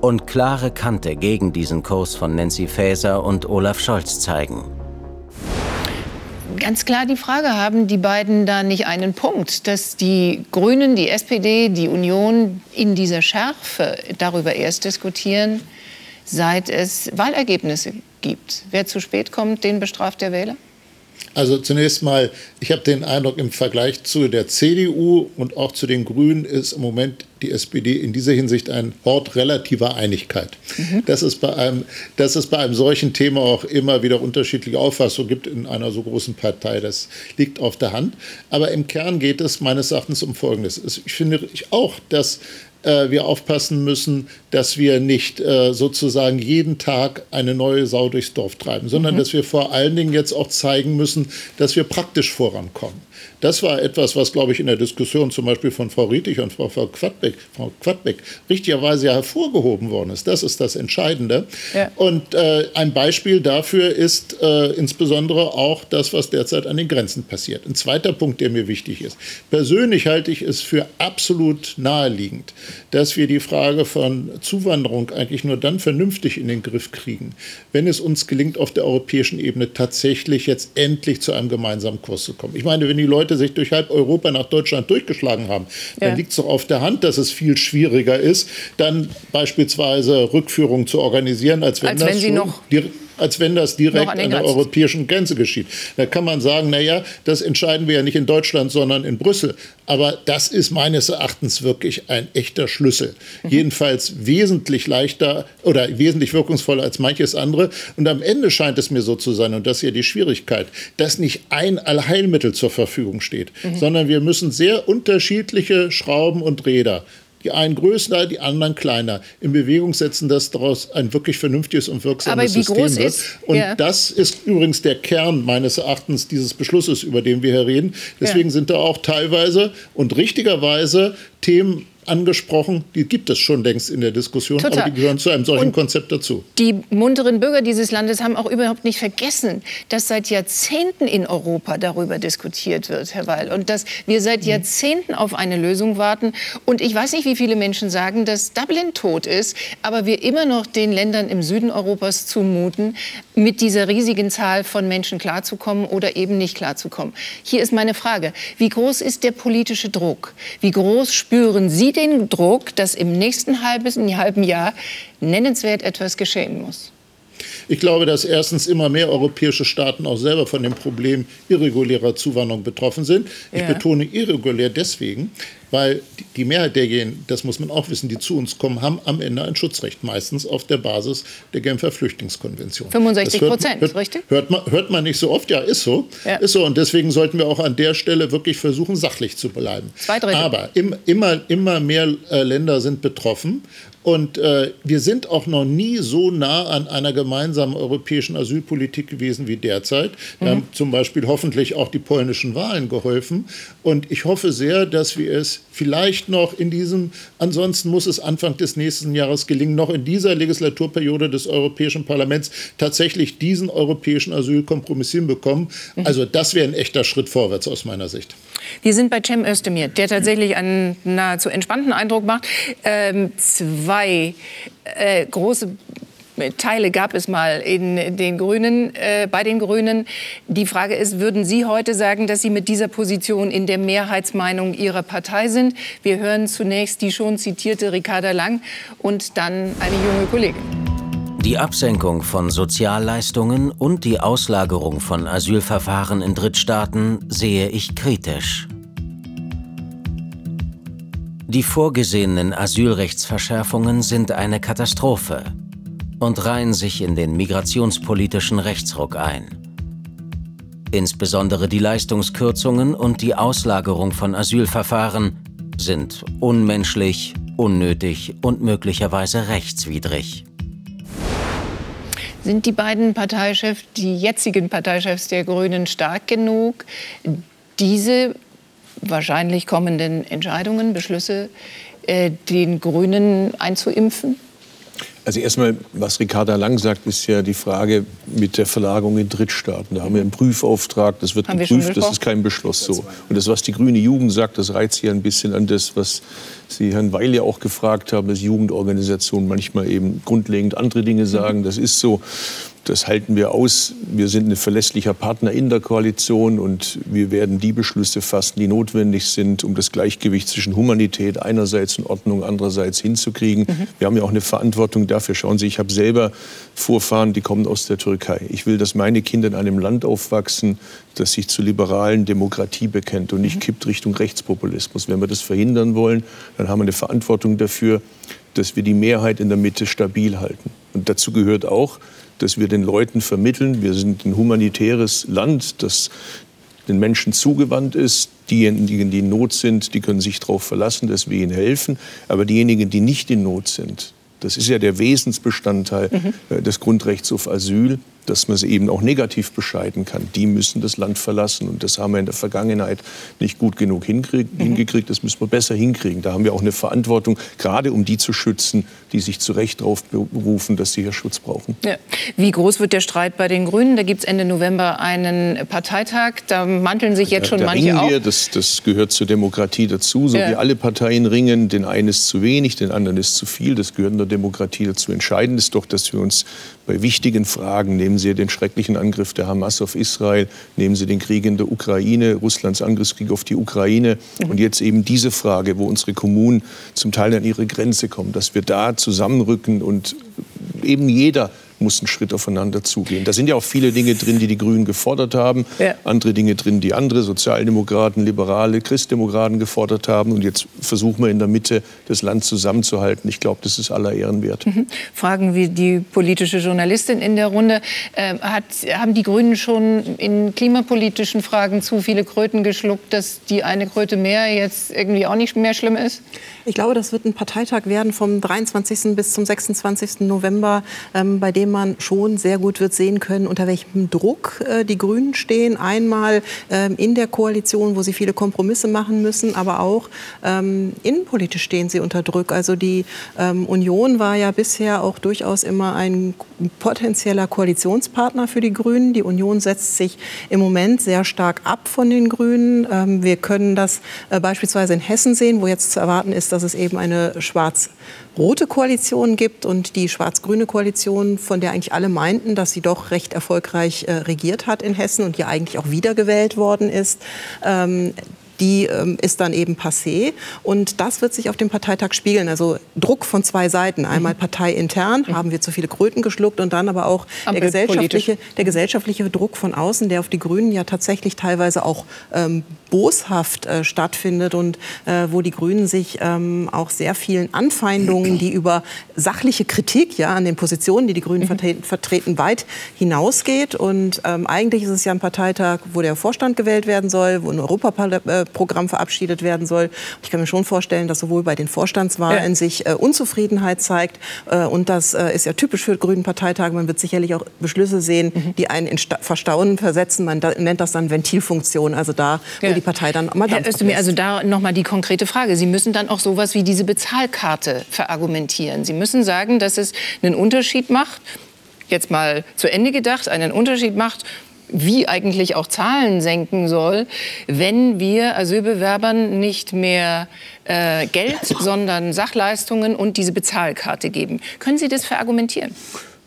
und klare Kante gegen diesen Kurs von Nancy Faeser und Olaf Scholz zeigen. Ganz klar die Frage, haben die beiden da nicht einen Punkt, dass die Grünen, die SPD, die Union in dieser Schärfe darüber erst diskutieren, seit es Wahlergebnisse gibt. Wer zu spät kommt, den bestraft der Wähler? Also zunächst mal, ich habe den Eindruck, im Vergleich zu der CDU und auch zu den Grünen ist im Moment die SPD in dieser Hinsicht ein Hort relativer Einigkeit. Mhm. Dass, es bei einem, dass es bei einem solchen Thema auch immer wieder unterschiedliche Auffassungen gibt in einer so großen Partei, das liegt auf der Hand. Aber im Kern geht es meines Erachtens um Folgendes. Ich finde auch, dass äh, wir aufpassen müssen, dass wir nicht äh, sozusagen jeden Tag eine neue Sau durchs Dorf treiben, sondern mhm. dass wir vor allen Dingen jetzt auch zeigen müssen, dass wir praktisch vorankommen. Das war etwas, was, glaube ich, in der Diskussion zum Beispiel von Frau Rietig und Frau, Frau, Quadbeck, Frau Quadbeck richtigerweise ja hervorgehoben worden ist. Das ist das Entscheidende. Ja. Und äh, ein Beispiel dafür ist äh, insbesondere auch das, was derzeit an den Grenzen passiert. Ein zweiter Punkt, der mir wichtig ist. Persönlich halte ich es für absolut naheliegend, dass wir die Frage von Zuwanderung eigentlich nur dann vernünftig in den Griff kriegen, wenn es uns gelingt, auf der europäischen Ebene tatsächlich jetzt endlich zu einem gemeinsamen Kurs zu kommen. Ich meine, wenn die Leute Leute sich durch halb Europa nach Deutschland durchgeschlagen haben, ja. dann liegt es doch auf der Hand, dass es viel schwieriger ist, dann beispielsweise Rückführungen zu organisieren, als wenn, als wenn das sie noch als wenn das direkt an, an der europäischen Grenze geschieht. Da kann man sagen, naja, das entscheiden wir ja nicht in Deutschland, sondern in Brüssel. Aber das ist meines Erachtens wirklich ein echter Schlüssel. Mhm. Jedenfalls wesentlich leichter oder wesentlich wirkungsvoller als manches andere. Und am Ende scheint es mir so zu sein, und das ist ja die Schwierigkeit, dass nicht ein Allheilmittel zur Verfügung steht, mhm. sondern wir müssen sehr unterschiedliche Schrauben und Räder die einen größer, die anderen kleiner, in Bewegung setzen, dass daraus ein wirklich vernünftiges und wirksames System wird. Ist, und ja. das ist übrigens der Kern meines Erachtens dieses Beschlusses, über den wir hier reden. Deswegen ja. sind da auch teilweise und richtigerweise Themen angesprochen, die gibt es schon längst in der Diskussion, Total. aber die gehören zu einem solchen und Konzept dazu. Die munteren Bürger dieses Landes haben auch überhaupt nicht vergessen, dass seit Jahrzehnten in Europa darüber diskutiert wird, Herr Weil, und dass wir seit mhm. Jahrzehnten auf eine Lösung warten. Und ich weiß nicht, wie viele Menschen sagen, dass Dublin tot ist, aber wir immer noch den Ländern im Süden Europas zumuten, mit dieser riesigen Zahl von Menschen klarzukommen oder eben nicht klarzukommen. Hier ist meine Frage, wie groß ist der politische Druck? Wie groß spüren Sie den Druck, dass im nächsten halben, halben Jahr nennenswert etwas geschehen muss? Ich glaube, dass erstens immer mehr europäische Staaten auch selber von dem Problem irregulärer Zuwanderung betroffen sind. Ich ja. betone irregulär deswegen, weil die Mehrheit derjenigen, das muss man auch wissen, die zu uns kommen, haben am Ende ein Schutzrecht, meistens auf der Basis der Genfer Flüchtlingskonvention. 65 Prozent, hört, richtig? Hört man, hört man nicht so oft, ja, ist so. Ja. Ist so. Und deswegen sollten wir auch an der Stelle wirklich versuchen, sachlich zu bleiben. Zwei Drittel. Aber im, immer, immer mehr äh, Länder sind betroffen. Und äh, wir sind auch noch nie so nah an einer gemeinsamen europäischen Asylpolitik gewesen wie derzeit. Da mhm. haben zum Beispiel hoffentlich auch die polnischen Wahlen geholfen. Und ich hoffe sehr, dass wir es vielleicht noch in diesem, ansonsten muss es Anfang des nächsten Jahres gelingen, noch in dieser Legislaturperiode des Europäischen Parlaments tatsächlich diesen europäischen Asylkompromiss hinbekommen. Mhm. Also das wäre ein echter Schritt vorwärts aus meiner Sicht. Wir sind bei Cem Özdemir, der tatsächlich einen nahezu entspannten Eindruck macht. Ähm, zwei äh, große Teile gab es mal in den Grünen, äh, bei den Grünen. Die Frage ist, würden Sie heute sagen, dass Sie mit dieser Position in der Mehrheitsmeinung Ihrer Partei sind? Wir hören zunächst die schon zitierte Ricarda Lang und dann eine junge Kollegin. Die Absenkung von Sozialleistungen und die Auslagerung von Asylverfahren in Drittstaaten sehe ich kritisch. Die vorgesehenen Asylrechtsverschärfungen sind eine Katastrophe und reihen sich in den migrationspolitischen Rechtsruck ein. Insbesondere die Leistungskürzungen und die Auslagerung von Asylverfahren sind unmenschlich, unnötig und möglicherweise rechtswidrig. Sind die beiden Parteichefs, die jetzigen Parteichefs der Grünen stark genug, diese wahrscheinlich kommenden Entscheidungen, Beschlüsse äh, den Grünen einzuimpfen? Also erstmal, was Ricarda Lang sagt, ist ja die Frage mit der Verlagerung in Drittstaaten. Da haben wir einen Prüfauftrag, das wird Haben geprüft, das ist kein Beschluss so. Und das, was die grüne Jugend sagt, das reizt hier ein bisschen an das, was Sie Herrn Weil ja auch gefragt haben, dass Jugendorganisationen manchmal eben grundlegend andere Dinge sagen. Das ist so. Das halten wir aus. Wir sind ein verlässlicher Partner in der Koalition und wir werden die Beschlüsse fassen, die notwendig sind, um das Gleichgewicht zwischen Humanität einerseits und Ordnung andererseits hinzukriegen. Mhm. Wir haben ja auch eine Verantwortung dafür. Schauen Sie, ich habe selber Vorfahren, die kommen aus der Türkei. Ich will, dass meine Kinder in einem Land aufwachsen, das sich zur liberalen Demokratie bekennt und nicht mhm. kippt Richtung Rechtspopulismus. Wenn wir das verhindern wollen, dann haben wir eine Verantwortung dafür, dass wir die Mehrheit in der Mitte stabil halten. Und dazu gehört auch, dass wir den Leuten vermitteln, wir sind ein humanitäres Land, das den Menschen zugewandt ist. Diejenigen, die in Not sind, die können sich darauf verlassen, dass wir ihnen helfen. Aber diejenigen, die nicht in Not sind, das ist ja der Wesensbestandteil mhm. Äh, des Grundrechts auf Asyl, dass man sie eben auch negativ bescheiden kann. Die müssen das Land verlassen. Und das haben wir in der Vergangenheit nicht gut genug mhm. hingekriegt. Das müssen wir besser hinkriegen. Da haben wir auch eine Verantwortung, gerade um die zu schützen, die sich zu Recht darauf berufen, dass sie hier Schutz brauchen. Ja. Wie groß wird der Streit bei den Grünen? Da gibt es Ende November einen Parteitag. Da manteln sich jetzt schon da, manche ringen wir. Das, das, gehört zur Demokratie dazu. So ja. wie alle Parteien ringen. Den einen ist zu wenig, den anderen ist zu viel. Das gehört in der Demokratie dazu. Entscheidend ist doch, dass wir uns bei wichtigen Fragen, nehmen Sie den schrecklichen Angriff der Hamas auf Israel, nehmen Sie den Krieg in der Ukraine, Russlands Angriffskrieg auf die Ukraine mhm. und jetzt eben diese Frage, wo unsere Kommunen zum Teil an ihre Grenze kommen, dass wir da zusammenrücken und eben jeder muss einen Schritt aufeinander zugehen. Da sind ja auch viele Dinge drin, die die Grünen gefordert haben, ja. andere Dinge drin, die andere Sozialdemokraten, Liberale, Christdemokraten gefordert haben. Und jetzt versuchen wir in der Mitte das Land zusammenzuhalten. Ich glaube, das ist aller Ehren wert. Mhm. Fragen wie die politische Journalistin in der Runde. Äh, hat, haben die Grünen schon in klimapolitischen Fragen zu viele Kröten geschluckt, dass die eine Kröte mehr jetzt irgendwie auch nicht mehr schlimm ist? Ich glaube, das wird ein Parteitag werden vom 23. bis zum 26. November, ähm, bei dem man schon sehr gut wird sehen können, unter welchem Druck äh, die Grünen stehen. Einmal ähm, in der Koalition, wo sie viele Kompromisse machen müssen, aber auch ähm, innenpolitisch stehen sie unter Druck. Also die ähm, Union war ja bisher auch durchaus immer ein potenzieller Koalitionspartner für die Grünen. Die Union setzt sich im Moment sehr stark ab von den Grünen. Ähm, wir können das äh, beispielsweise in Hessen sehen, wo jetzt zu erwarten ist, dass es eben eine schwarz-rote Koalition gibt und die schwarz-grüne Koalition, von der eigentlich alle meinten, dass sie doch recht erfolgreich äh, regiert hat in Hessen und ja eigentlich auch wiedergewählt worden ist. Ähm, die ähm, ist dann eben passé. Und das wird sich auf dem Parteitag spiegeln. Also Druck von zwei Seiten. Einmal mhm. parteiintern, mhm. haben wir zu viele Kröten geschluckt und dann aber auch der gesellschaftliche, der gesellschaftliche Druck von außen, der auf die Grünen ja tatsächlich teilweise auch ähm, boshaft äh, stattfindet und äh, wo die Grünen sich ähm, auch sehr vielen Anfeindungen, die über sachliche Kritik ja, an den Positionen, die die Grünen mhm. vertreten, vertreten, weit hinausgeht. Und ähm, eigentlich ist es ja ein Parteitag, wo der Vorstand gewählt werden soll, wo ein Europaprogramm verabschiedet werden soll. Ich kann mir schon vorstellen, dass sowohl bei den Vorstandswahlen ja. sich äh, Unzufriedenheit zeigt. Äh, und das äh, ist ja typisch für Grünen Parteitage. Man wird sicherlich auch Beschlüsse sehen, mhm. die einen in Sta Verstaunen versetzen. Man da, nennt das dann Ventilfunktion. Also da, ja. wo die Partei dann mal Herr Özdemir, also da noch mal die konkrete Frage. Sie müssen dann auch sowas wie diese Bezahlkarte verargumentieren. Sie müssen sagen, dass es einen Unterschied macht, jetzt mal zu Ende gedacht, einen Unterschied macht, wie eigentlich auch Zahlen senken soll, wenn wir Asylbewerbern nicht mehr äh, Geld, sondern Sachleistungen und diese Bezahlkarte geben. Können Sie das verargumentieren?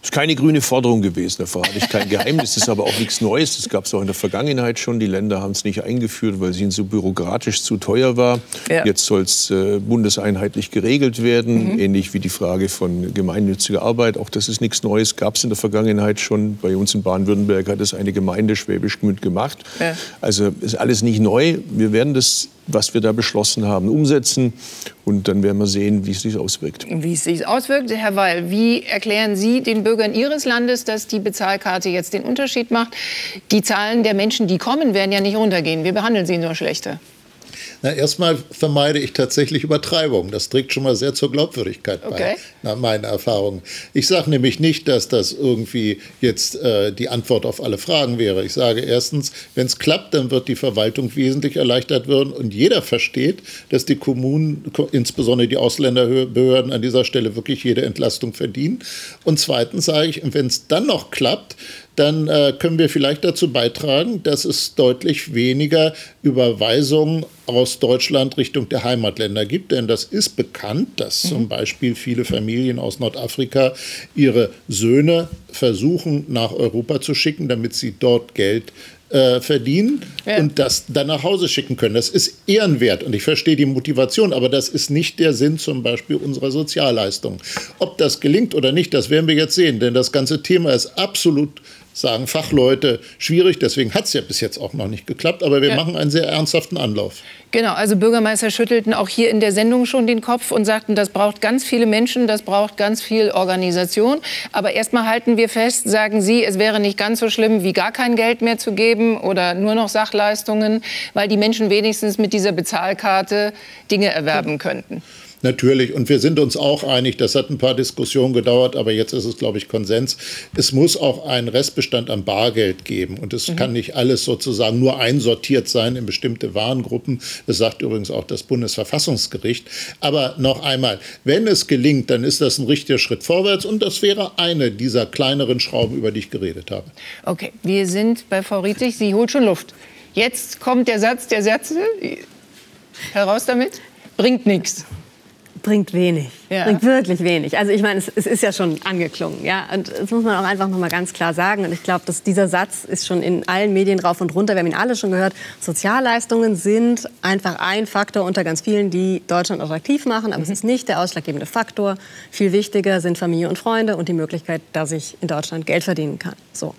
Das ist keine grüne Forderung gewesen, da verrate ich kein Geheimnis. Das ist aber auch nichts Neues. Das gab es auch in der Vergangenheit schon. Die Länder haben es nicht eingeführt, weil es ihnen so bürokratisch zu teuer war. Ja. Jetzt soll es äh, bundeseinheitlich geregelt werden, mhm. ähnlich wie die Frage von gemeinnütziger Arbeit. Auch das ist nichts Neues, gab es in der Vergangenheit schon. Bei uns in Baden-Württemberg hat es eine Gemeinde Schwäbisch Gmünd gemacht. Ja. Also ist alles nicht neu. Wir werden das was wir da beschlossen haben, umsetzen. Und dann werden wir sehen, wie es sich auswirkt. Wie es sich auswirkt. Herr Weil, wie erklären Sie den Bürgern Ihres Landes, dass die Bezahlkarte jetzt den Unterschied macht? Die Zahlen der Menschen, die kommen, werden ja nicht runtergehen. Wir behandeln sie nur schlechter. Na, erstmal vermeide ich tatsächlich Übertreibung. Das trägt schon mal sehr zur Glaubwürdigkeit bei, okay. nach meinen Erfahrungen. Ich sage nämlich nicht, dass das irgendwie jetzt äh, die Antwort auf alle Fragen wäre. Ich sage erstens, wenn es klappt, dann wird die Verwaltung wesentlich erleichtert werden und jeder versteht, dass die Kommunen, insbesondere die Ausländerbehörden, an dieser Stelle wirklich jede Entlastung verdienen. Und zweitens sage ich, wenn es dann noch klappt, dann äh, können wir vielleicht dazu beitragen, dass es deutlich weniger Überweisungen aus Deutschland Richtung der Heimatländer gibt. Denn das ist bekannt, dass mhm. zum Beispiel viele Familien aus Nordafrika ihre Söhne versuchen, nach Europa zu schicken, damit sie dort Geld äh, verdienen ja. und das dann nach Hause schicken können. Das ist ehrenwert und ich verstehe die Motivation, aber das ist nicht der Sinn zum Beispiel unserer Sozialleistungen. Ob das gelingt oder nicht, das werden wir jetzt sehen, denn das ganze Thema ist absolut sagen Fachleute, schwierig. Deswegen hat es ja bis jetzt auch noch nicht geklappt. Aber wir ja. machen einen sehr ernsthaften Anlauf. Genau, also Bürgermeister schüttelten auch hier in der Sendung schon den Kopf und sagten, das braucht ganz viele Menschen, das braucht ganz viel Organisation. Aber erstmal halten wir fest, sagen Sie, es wäre nicht ganz so schlimm, wie gar kein Geld mehr zu geben oder nur noch Sachleistungen, weil die Menschen wenigstens mit dieser Bezahlkarte Dinge erwerben könnten. Natürlich. Und wir sind uns auch einig, das hat ein paar Diskussionen gedauert, aber jetzt ist es, glaube ich, Konsens. Es muss auch einen Restbestand an Bargeld geben. Und es mhm. kann nicht alles sozusagen nur einsortiert sein in bestimmte Warengruppen. Das sagt übrigens auch das Bundesverfassungsgericht. Aber noch einmal, wenn es gelingt, dann ist das ein richtiger Schritt vorwärts. Und das wäre eine dieser kleineren Schrauben, über die ich geredet habe. Okay, wir sind bei Frau Rietig. Sie holt schon Luft. Jetzt kommt der Satz der Sätze. Heraus damit. Bringt nichts bringt wenig. Ja. Bringt wirklich wenig. Also ich meine, es, es, ist ja schon angeklungen. Ja? Und das muss man auch einfach noch mal ganz klar sagen. Und ich glaube, dass dieser Satz ist schon in allen Medien rauf und runter. Wir haben ihn alle schon gehört. Sozialleistungen sind einfach ein Faktor unter ganz vielen, die Deutschland attraktiv machen. Aber mhm. es ist nicht der ausschlaggebende Faktor. Viel wichtiger sind Familie und Freunde und die Möglichkeit, dass ich in Deutschland Geld verdienen kann. So.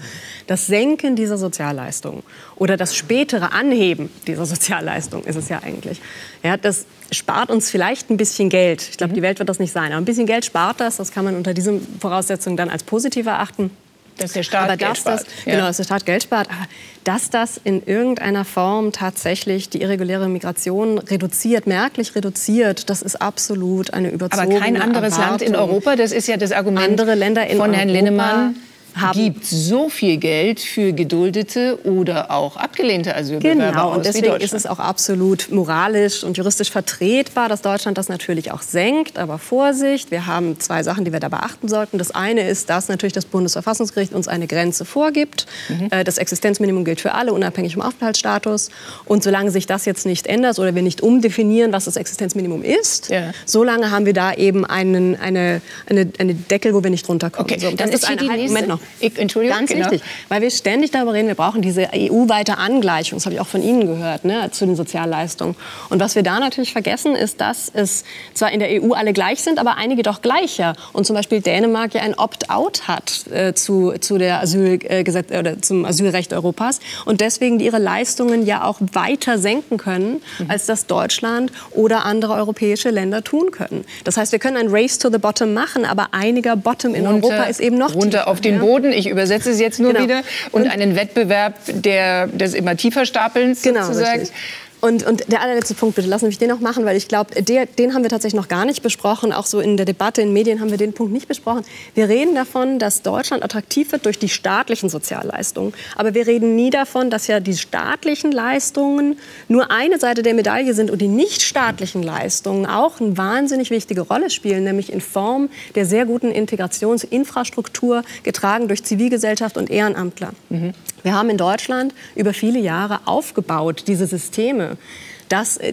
Das Senken dieser Sozialleistungen oder das spätere Anheben dieser Sozialleistungen ist es ja eigentlich. Ja, das spart uns vielleicht ein bisschen Geld. Ich glaube, mhm. die Welt wird das nicht sein. Aber ein bisschen Geld spart das. Das kann man unter diesen Voraussetzungen dann als positiv erachten. Dass der Staat aber Geld spart. Das. Genau, dass der Staat Geld spart. Aber dass das in irgendeiner Form tatsächlich die irreguläre Migration reduziert, merklich reduziert, das ist absolut eine überzogene Aber kein anderes Erwartung. Land in Europa, das ist ja das Argument Andere Länder in von Herrn Europa Linnemann haben gibt so viel Geld für geduldete oder auch abgelehnte Asylbewerber Genau, und deswegen ist es auch absolut moralisch und juristisch vertretbar, dass Deutschland das natürlich auch senkt. Aber Vorsicht, wir haben zwei Sachen, die wir da beachten sollten. Das eine ist, dass natürlich das Bundesverfassungsgericht uns eine Grenze vorgibt. Mhm. Äh, das Existenzminimum gilt für alle, unabhängig vom Aufenthaltsstatus. Und solange sich das jetzt nicht ändert oder wir nicht umdefinieren, was das Existenzminimum ist, ja. solange haben wir da eben einen, eine, eine, eine Deckel, wo wir nicht runterkommen. Okay, so, das ist, ist eine, halt, Moment noch. Ich, Entschuldigung, Ganz genau. wichtig, weil wir ständig darüber reden, wir brauchen diese EU-weite Angleichung, das habe ich auch von Ihnen gehört, ne, zu den Sozialleistungen. Und was wir da natürlich vergessen, ist, dass es zwar in der EU alle gleich sind, aber einige doch gleicher. Und zum Beispiel Dänemark ja ein Opt-out hat äh, zu, zu der Asylgesetz, äh, oder zum Asylrecht Europas und deswegen ihre Leistungen ja auch weiter senken können, mhm. als das Deutschland oder andere europäische Länder tun können. Das heißt, wir können ein Race to the Bottom machen, aber einiger Bottom in runter, Europa ist eben noch runter tiefer, auf den ja? Boden. Ich übersetze es jetzt nur genau. wieder. Und, und, einen Wettbewerb der, des immer tiefer Stapelns genau, sozusagen. Richtig. Und, und, der allerletzte Punkt, bitte lassen mich den noch machen, weil ich glaube, den haben wir tatsächlich noch gar nicht besprochen. Auch so in der Debatte in Medien haben wir den Punkt nicht besprochen. Wir reden davon, dass Deutschland attraktiv wird durch die staatlichen Sozialleistungen. Aber wir reden nie davon, dass ja die staatlichen Leistungen nur eine Seite der Medaille sind und die nichtstaatlichen Leistungen auch eine wahnsinnig wichtige Rolle spielen, nämlich in Form der sehr guten Integrationsinfrastruktur, getragen durch Zivilgesellschaft und Ehrenamtler. Mhm. Wir haben in Deutschland über viele Jahre aufgebaut, diese Systeme dass äh,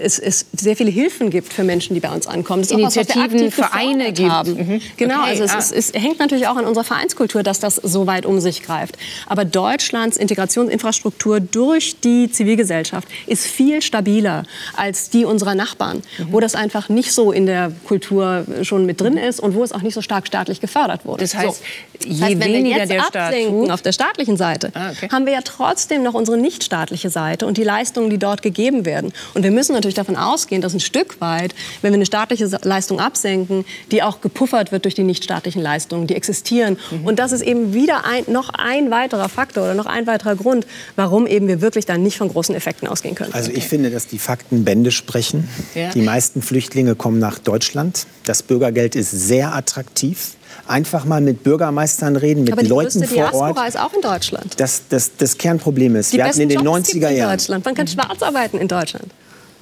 es, es, sehr viele Hilfen gibt für Menschen, die bei uns ankommen. Das Initiativen, was, Vereine gibt. Haben. Mhm. Genau, okay. also es, ah. es, es, hängt natürlich auch an unserer Vereinskultur, dass das so weit um sich greift. Aber Deutschlands Integrationsinfrastruktur durch die Zivilgesellschaft ist viel stabiler als die unserer Nachbarn, mhm. wo das einfach nicht so in der Kultur schon mit drin ist und wo es auch nicht so stark staatlich gefördert wurde. Das heißt, so. je das heißt, weniger der Staat auf der staatlichen Seite, ah, okay. haben wir ja trotzdem noch unsere nichtstaatliche Seite und die Leistungen, die dort gegeben werden. Und wir müssen natürlich davon ausgehen, dass ein Stück weit, wenn wir eine staatliche Leistung absenken, die auch gepuffert wird durch die nichtstaatlichen Leistungen, die existieren. Mhm. Und das ist eben wieder ein, noch ein weiterer Faktor oder noch ein weiterer Grund, warum eben wir wirklich dann nicht von großen Effekten ausgehen können. Also ich finde, dass die Fakten Bände sprechen. Ja. Die meisten Flüchtlinge kommen nach Deutschland. Das Bürgergeld ist sehr attraktiv einfach mal mit Bürgermeistern reden, mit Aber die Leuten vor Diaspora Ort. ist auch in Deutschland. Das, das, das Kernproblem ist, die wir hatten in den Jobs 90er Jahren. In Deutschland. Man kann schwarz arbeiten in Deutschland.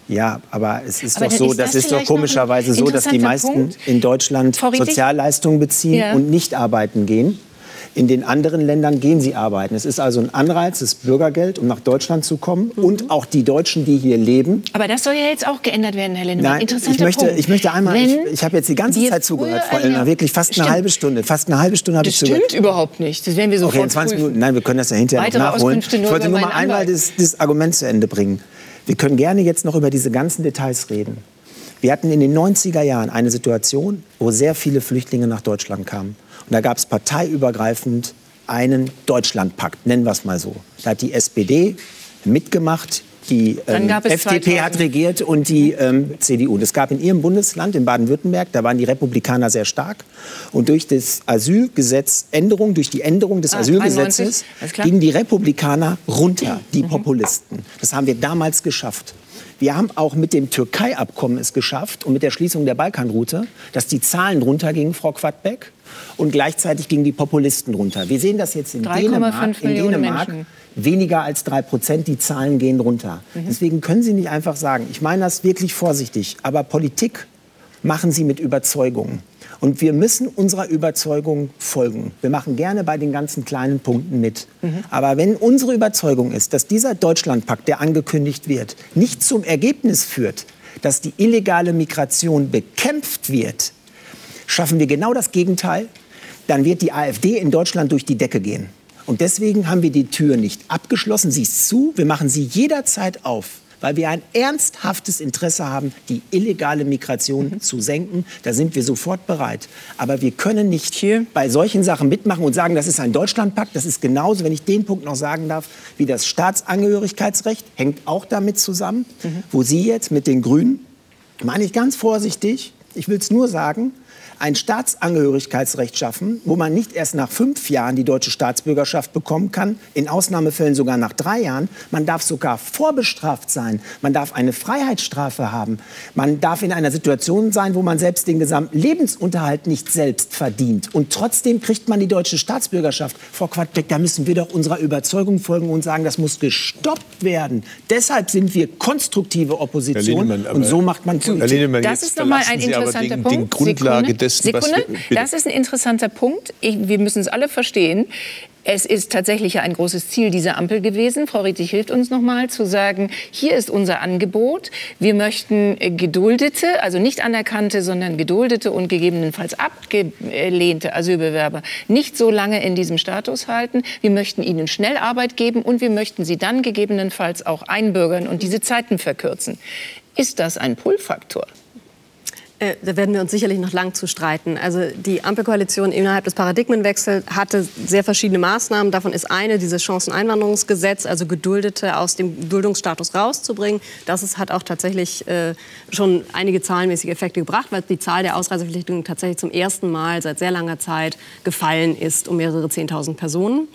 Ja, aber es ist aber doch so, ist das, das ist doch komischerweise so, dass die meisten Punkt. in Deutschland Sozialleistungen beziehen ja. und nicht arbeiten gehen. In den anderen Ländern gehen sie arbeiten. Es ist also ein Anreiz, das Bürgergeld, um nach Deutschland zu kommen. Mhm. Und auch die Deutschen, die hier leben. Aber das soll ja jetzt auch geändert werden, Herr Lindemann. Nein, ich möchte, ich möchte einmal, ich, ich habe jetzt die ganze Zeit zugehört, Frau Elner, wirklich fast eine halbe Stunde. Fast eine halbe Stunde habe ich zugehört. Das stimmt überhaupt nicht. Das werden wir sofort Okay, in 20 prüfen. Minuten. Nein, wir können das ja hinterher Weitere noch nachholen. Ich wollte nur mal einmal das, das Argument zu Ende bringen. Wir können gerne jetzt noch über diese ganzen Details reden. Wir hatten in den 90er Jahren eine Situation, wo sehr viele Flüchtlinge nach Deutschland kamen. Und da gab es parteiübergreifend einen Deutschlandpakt, nennen wir es mal so. Da hat die SPD mitgemacht, die ähm, FDP hat regiert und die ähm, CDU. Das gab in ihrem Bundesland, in Baden-Württemberg, da waren die Republikaner sehr stark. Und durch das Asylgesetz, Änderung, durch die Änderung des ah, Asylgesetzes gingen die Republikaner runter, die mhm. Populisten. Das haben wir damals geschafft. Wir haben auch mit dem Türkei-Abkommen es geschafft und mit der Schließung der Balkanroute, dass die Zahlen runtergingen, Frau Quadbeck und gleichzeitig gingen die Populisten runter. Wir sehen das jetzt in Dänemark. In Dänemark weniger als drei Prozent, die Zahlen gehen runter. Mhm. Deswegen können Sie nicht einfach sagen, ich meine das wirklich vorsichtig, aber Politik machen Sie mit Überzeugung. Und wir müssen unserer Überzeugung folgen. Wir machen gerne bei den ganzen kleinen Punkten mit. Mhm. Aber wenn unsere Überzeugung ist, dass dieser Deutschlandpakt, der angekündigt wird, nicht zum Ergebnis führt, dass die illegale Migration bekämpft wird, Schaffen wir genau das Gegenteil, dann wird die AfD in Deutschland durch die Decke gehen. Und deswegen haben wir die Tür nicht abgeschlossen, sie ist zu, wir machen sie jederzeit auf weil wir ein ernsthaftes Interesse haben, die illegale Migration mhm. zu senken. Da sind wir sofort bereit. Aber wir können nicht hier bei solchen Sachen mitmachen und sagen, das ist ein Deutschlandpakt. Das ist genauso, wenn ich den Punkt noch sagen darf, wie das Staatsangehörigkeitsrecht, hängt auch damit zusammen, mhm. wo Sie jetzt mit den Grünen, meine ich ganz vorsichtig, ich will es nur sagen, ein Staatsangehörigkeitsrecht schaffen, wo man nicht erst nach fünf Jahren die deutsche Staatsbürgerschaft bekommen kann, in Ausnahmefällen sogar nach drei Jahren. Man darf sogar vorbestraft sein. Man darf eine Freiheitsstrafe haben. Man darf in einer Situation sein, wo man selbst den gesamten Lebensunterhalt nicht selbst verdient. Und trotzdem kriegt man die deutsche Staatsbürgerschaft. Frau Quadbeck, da müssen wir doch unserer Überzeugung folgen und sagen, das muss gestoppt werden. Deshalb sind wir konstruktive Opposition. und so macht man Politik. das ist nochmal ein interessanter Punkt. Die Grundlage des dessen, Sekunde, wir, das ist ein interessanter Punkt. Ich, wir müssen es alle verstehen. Es ist tatsächlich ein großes Ziel dieser Ampel gewesen. Frau Rietig hilft uns noch mal zu sagen, hier ist unser Angebot. Wir möchten geduldete, also nicht anerkannte, sondern geduldete und gegebenenfalls abgelehnte Asylbewerber nicht so lange in diesem Status halten. Wir möchten ihnen schnell Arbeit geben und wir möchten sie dann gegebenenfalls auch einbürgern und diese Zeiten verkürzen. Ist das ein Pull-Faktor? Äh, da werden wir uns sicherlich noch lang zu streiten. Also die Ampelkoalition innerhalb des Paradigmenwechsels hatte sehr verschiedene Maßnahmen. Davon ist eine dieses Chanceneinwanderungsgesetz, also Geduldete aus dem Duldungsstatus rauszubringen. Das ist, hat auch tatsächlich äh, schon einige zahlenmäßige Effekte gebracht, weil die Zahl der Ausreisepflichtigen tatsächlich zum ersten Mal seit sehr langer Zeit gefallen ist um mehrere Zehntausend Personen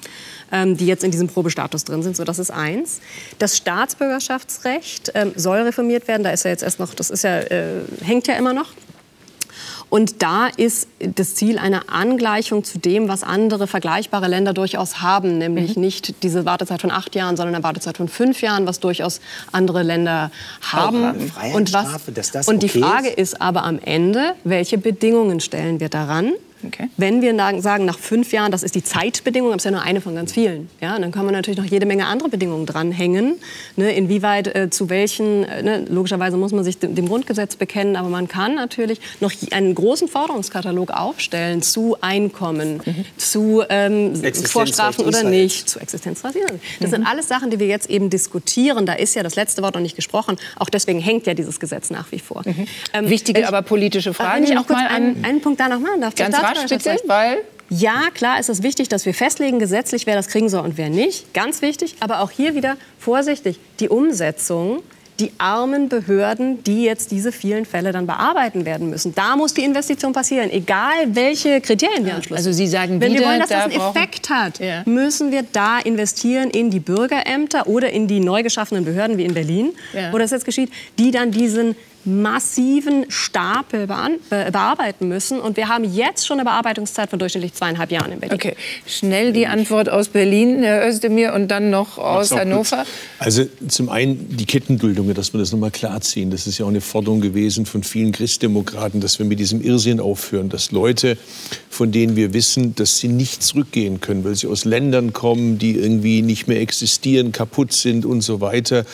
ähm, die jetzt in diesem Probestatus drin sind. So, das ist eins. Das Staatsbürgerschaftsrecht ähm, soll reformiert werden. Da ist ja jetzt erst noch, das ist ja, äh, hängt ja immer noch. Und da ist das Ziel eine Angleichung zu dem, was andere vergleichbare Länder durchaus haben, nämlich mhm. nicht diese Wartezeit von acht Jahren, sondern eine Wartezeit von fünf Jahren, was durchaus andere Länder haben. Und, was, und die Frage ist aber am Ende, welche Bedingungen stellen wir daran? Okay. Wenn wir sagen, nach fünf Jahren, das ist die Zeitbedingung, das ist ja nur eine von ganz vielen, ja, dann kann man natürlich noch jede Menge andere Bedingungen dranhängen. Ne, inwieweit, äh, zu welchen, äh, ne, logischerweise muss man sich dem, Grundgesetz bekennen, aber man kann natürlich noch einen großen Forderungskatalog aufstellen zu Einkommen, mhm. zu ähm, Vorstrafen oder nicht, zu Existenzrecht. Das mhm. sind alles Sachen, die wir jetzt eben diskutieren. Da ist ja das letzte Wort noch nicht gesprochen. Auch deswegen hängt ja dieses Gesetz nach wie vor. Mhm. Ähm, Wichtige, ich, aber politische Fragen. Wenn ich auch kurz einen, einen Punkt da noch machen darf. Ganz bitte, weil... Ja, klar ist es wichtig, dass wir festlegen gesetzlich, wer das kriegen soll und wer nicht. Ganz wichtig. Aber auch hier wieder vorsichtig. Die Umsetzung die armen Behörden, die jetzt diese vielen Fälle dann bearbeiten werden müssen. Da muss die Investition passieren, egal welche Kriterien wir anschließen. Also Sie sagen Wenn wieder, wir wollen, dass da das einen brauchen- Effekt hat, Ja. müssen wir da investieren in die Bürgerämter oder in die neu geschaffenen Behörden wie in Berlin, Ja. wo das jetzt geschieht, die dann diesen massiven Stapel be bearbeiten müssen. Und wir haben jetzt schon eine Bearbeitungszeit von durchschnittlich zweieinhalb Jahren in Berlin. Okay, schnell die Antwort aus Berlin, Herr Özdemir, und dann noch aus Hannover. kurz. Also zum einen die Kettenduldung, dass wir das nochmal klarziehen. Das ist ja auch eine Forderung gewesen von vielen Christdemokraten, dass wir mit diesem Irrsinn aufhören, dass Leute, von denen wir wissen, dass sie nicht zurückgehen können, weil sie aus Ländern kommen, die irgendwie nicht mehr existieren, kaputt sind und so weiter,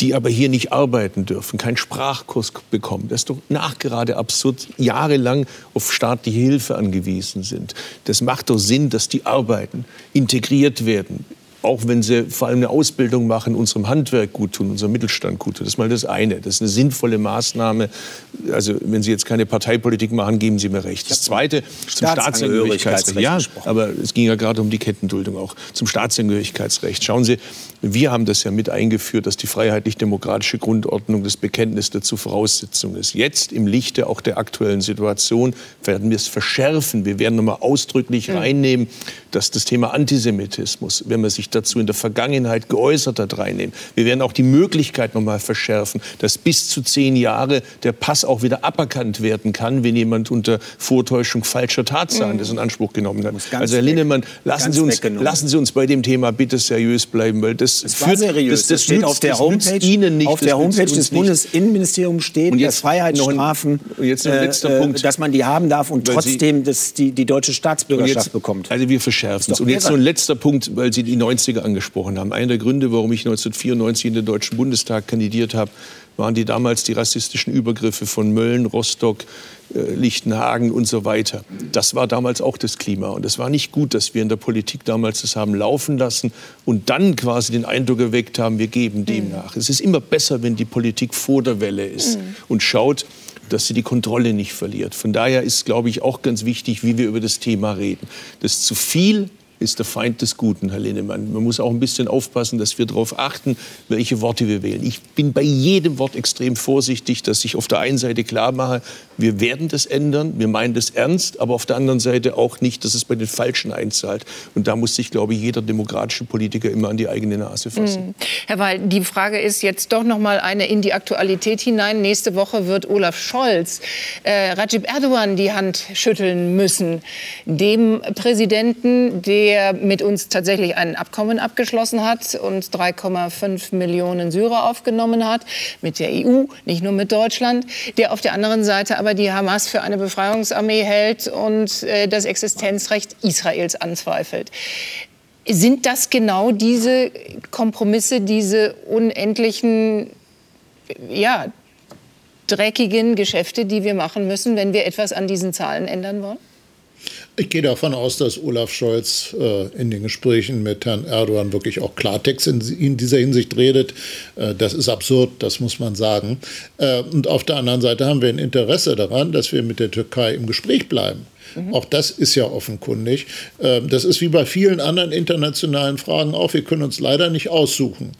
die aber hier nicht arbeiten dürfen, keinen Sprachkurs bekommen. Das ist doch nachgerade absurd, jahrelang auf staatliche Hilfe angewiesen sind. Das macht doch Sinn, dass die arbeiten, integriert werden, auch wenn sie vor allem eine Ausbildung machen, unserem Handwerk gut tun, unserem Mittelstand gut tun. Das ist mal das eine. Das ist eine sinnvolle Maßnahme. Also wenn Sie jetzt keine Parteipolitik machen, geben Sie mir recht. Das zweite zum Staatsangehörigkeitsrecht. Ja, aber es ging ja gerade um die Kettenduldung auch. Zum Staatsangehörigkeitsrecht. Schauen Sie, wir haben das ja mit eingeführt, dass die freiheitlich-demokratische Grundordnung das Bekenntnis dazu Voraussetzung ist. Jetzt im Lichte auch der aktuellen Situation werden wir es verschärfen. Wir werden nochmal ausdrücklich reinnehmen, dass das Thema Antisemitismus, wenn man sich dazu in der Vergangenheit geäußert hat, reinnehmen. Wir werden auch die Möglichkeit nochmal verschärfen, dass bis zu zehn Jahre der Pass auch wieder aberkannt werden kann, wenn jemand unter Vortäuschung falscher Tatsachen das in Anspruch genommen hat. Also Herr. Linnemann, lassen Sie, uns, lassen Sie uns bei dem Thema bitte seriös bleiben, weil das, Das war seriös. das, das, steht nützt, auf der das Homepage. Ihnen nicht. auf das der Homepage des. Bundesinnenministeriums steht, Und dass jetzt Freiheitsstrafen, noch jetzt noch ein letzter Punkt. dass man die haben darf und Weil Sie- trotzdem das, die, die deutsche Staatsbürgerschaft jetzt, bekommt. Also wir verschärfen es. Und jetzt noch ein letzter Punkt, weil Sie die 90er angesprochen haben. Einer der Gründe, warum ich 1994 in den Deutschen Bundestag kandidiert habe, waren die damals die rassistischen Übergriffe von Mölln, Rostock, äh, Lichtenhagen und so weiter. Das war damals auch das Klima. Und es war nicht gut, dass wir in der Politik damals das haben laufen lassen und dann quasi den Eindruck erweckt haben, wir geben dem nach. Es ist immer besser, wenn die Politik vor der Welle ist und schaut, dass sie die Kontrolle nicht verliert. Von daher ist, glaube ich, auch ganz wichtig, wie wir über das Thema reden. Das zu viel ist der Feind des Guten, Herr Linnemann. Man muss auch ein bisschen aufpassen, dass wir darauf achten, welche Worte wir wählen. Ich bin bei jedem Wort extrem vorsichtig, dass ich auf der einen Seite klar mache, wir werden das ändern, wir meinen das ernst, aber auf der anderen Seite auch nicht, dass es bei den Falschen einzahlt. Und da muss sich, glaube ich, jeder demokratische Politiker immer an die eigene Nase fassen. Herr Weil, die Frage ist jetzt doch noch mal eine in die Aktualität hinein. Nächste Woche wird Olaf Scholz äh, Recep Erdogan die Hand schütteln müssen. Dem Präsidenten, der mit uns tatsächlich ein Abkommen abgeschlossen hat und 3,5 Millionen Syrer aufgenommen hat, mit der EU, nicht nur mit Deutschland, der auf der anderen Seite aber die Hamas für eine Befreiungsarmee hält und äh, das Existenzrecht Israels anzweifelt. Sind das genau diese Kompromisse, diese unendlichen, ja, dreckigen Geschäfte, die wir machen müssen, wenn wir etwas an diesen Zahlen ändern wollen? Ich gehe davon aus, dass Olaf Scholz äh, in den Gesprächen mit Herrn Erdogan wirklich auch Klartext in, in dieser Hinsicht redet. Äh, das ist absurd, das muss man sagen. Äh, und auf der anderen Seite haben wir ein Interesse daran, dass wir mit der Türkei im Gespräch bleiben. Auch das ist ja offenkundig. Ähm, Das ist wie bei vielen anderen internationalen Fragen auch. Wir können uns leider nicht aussuchen,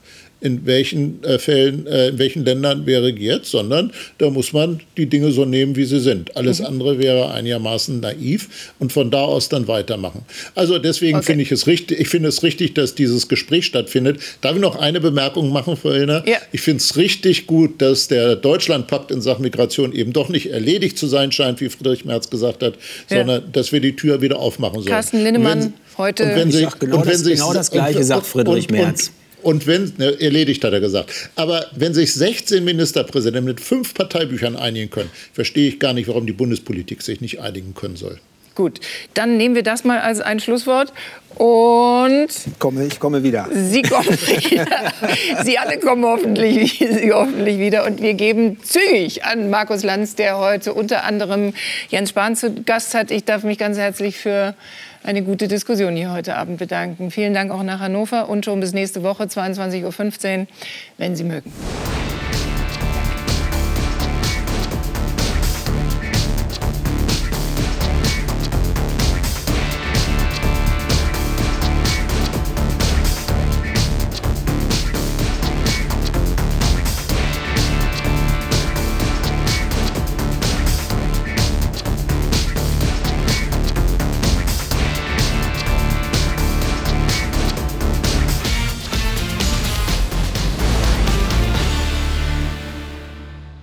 in welchen äh, Fällen, äh, in welchen Ländern wer regiert, sondern da muss man die Dinge so nehmen, wie sie sind. Alles andere wäre einigermaßen naiv und von da aus dann weitermachen. Also deswegen Okay. finde ich es richtig, ich finde es richtig, dass dieses Gespräch stattfindet. Darf ich noch eine Bemerkung machen, Frau Illner? Ja. Ich finde es richtig gut, dass der Deutschlandpakt in Sachen Migration eben doch nicht erledigt zu sein scheint, wie Friedrich Merz gesagt hat, Ja. sondern dass wir die Tür wieder aufmachen sollen. Carsten Linnemann, heute- und wenn sag genau und wenn das- sich- genau das Gleiche und- sagt Friedrich und- und- Merz. Und wenn, ne, erledigt hat er gesagt. Aber wenn sich 16 Ministerpräsidenten mit fünf Parteibüchern einigen können, verstehe ich gar nicht, warum die Bundespolitik sich nicht einigen können soll. Gut, dann nehmen wir das mal als ein Schlusswort. Und Komme, ich komme wieder. Sie kommen wieder. Sie alle kommen hoffentlich, Sie hoffentlich wieder. Und wir geben zügig an Markus Lanz, der heute unter anderem Jens Spahn zu Gast hat. Ich darf mich ganz herzlich für eine gute Diskussion hier heute Abend bedanken. Vielen Dank auch nach Hannover und schon bis nächste Woche, 22.15 Uhr, wenn Sie mögen.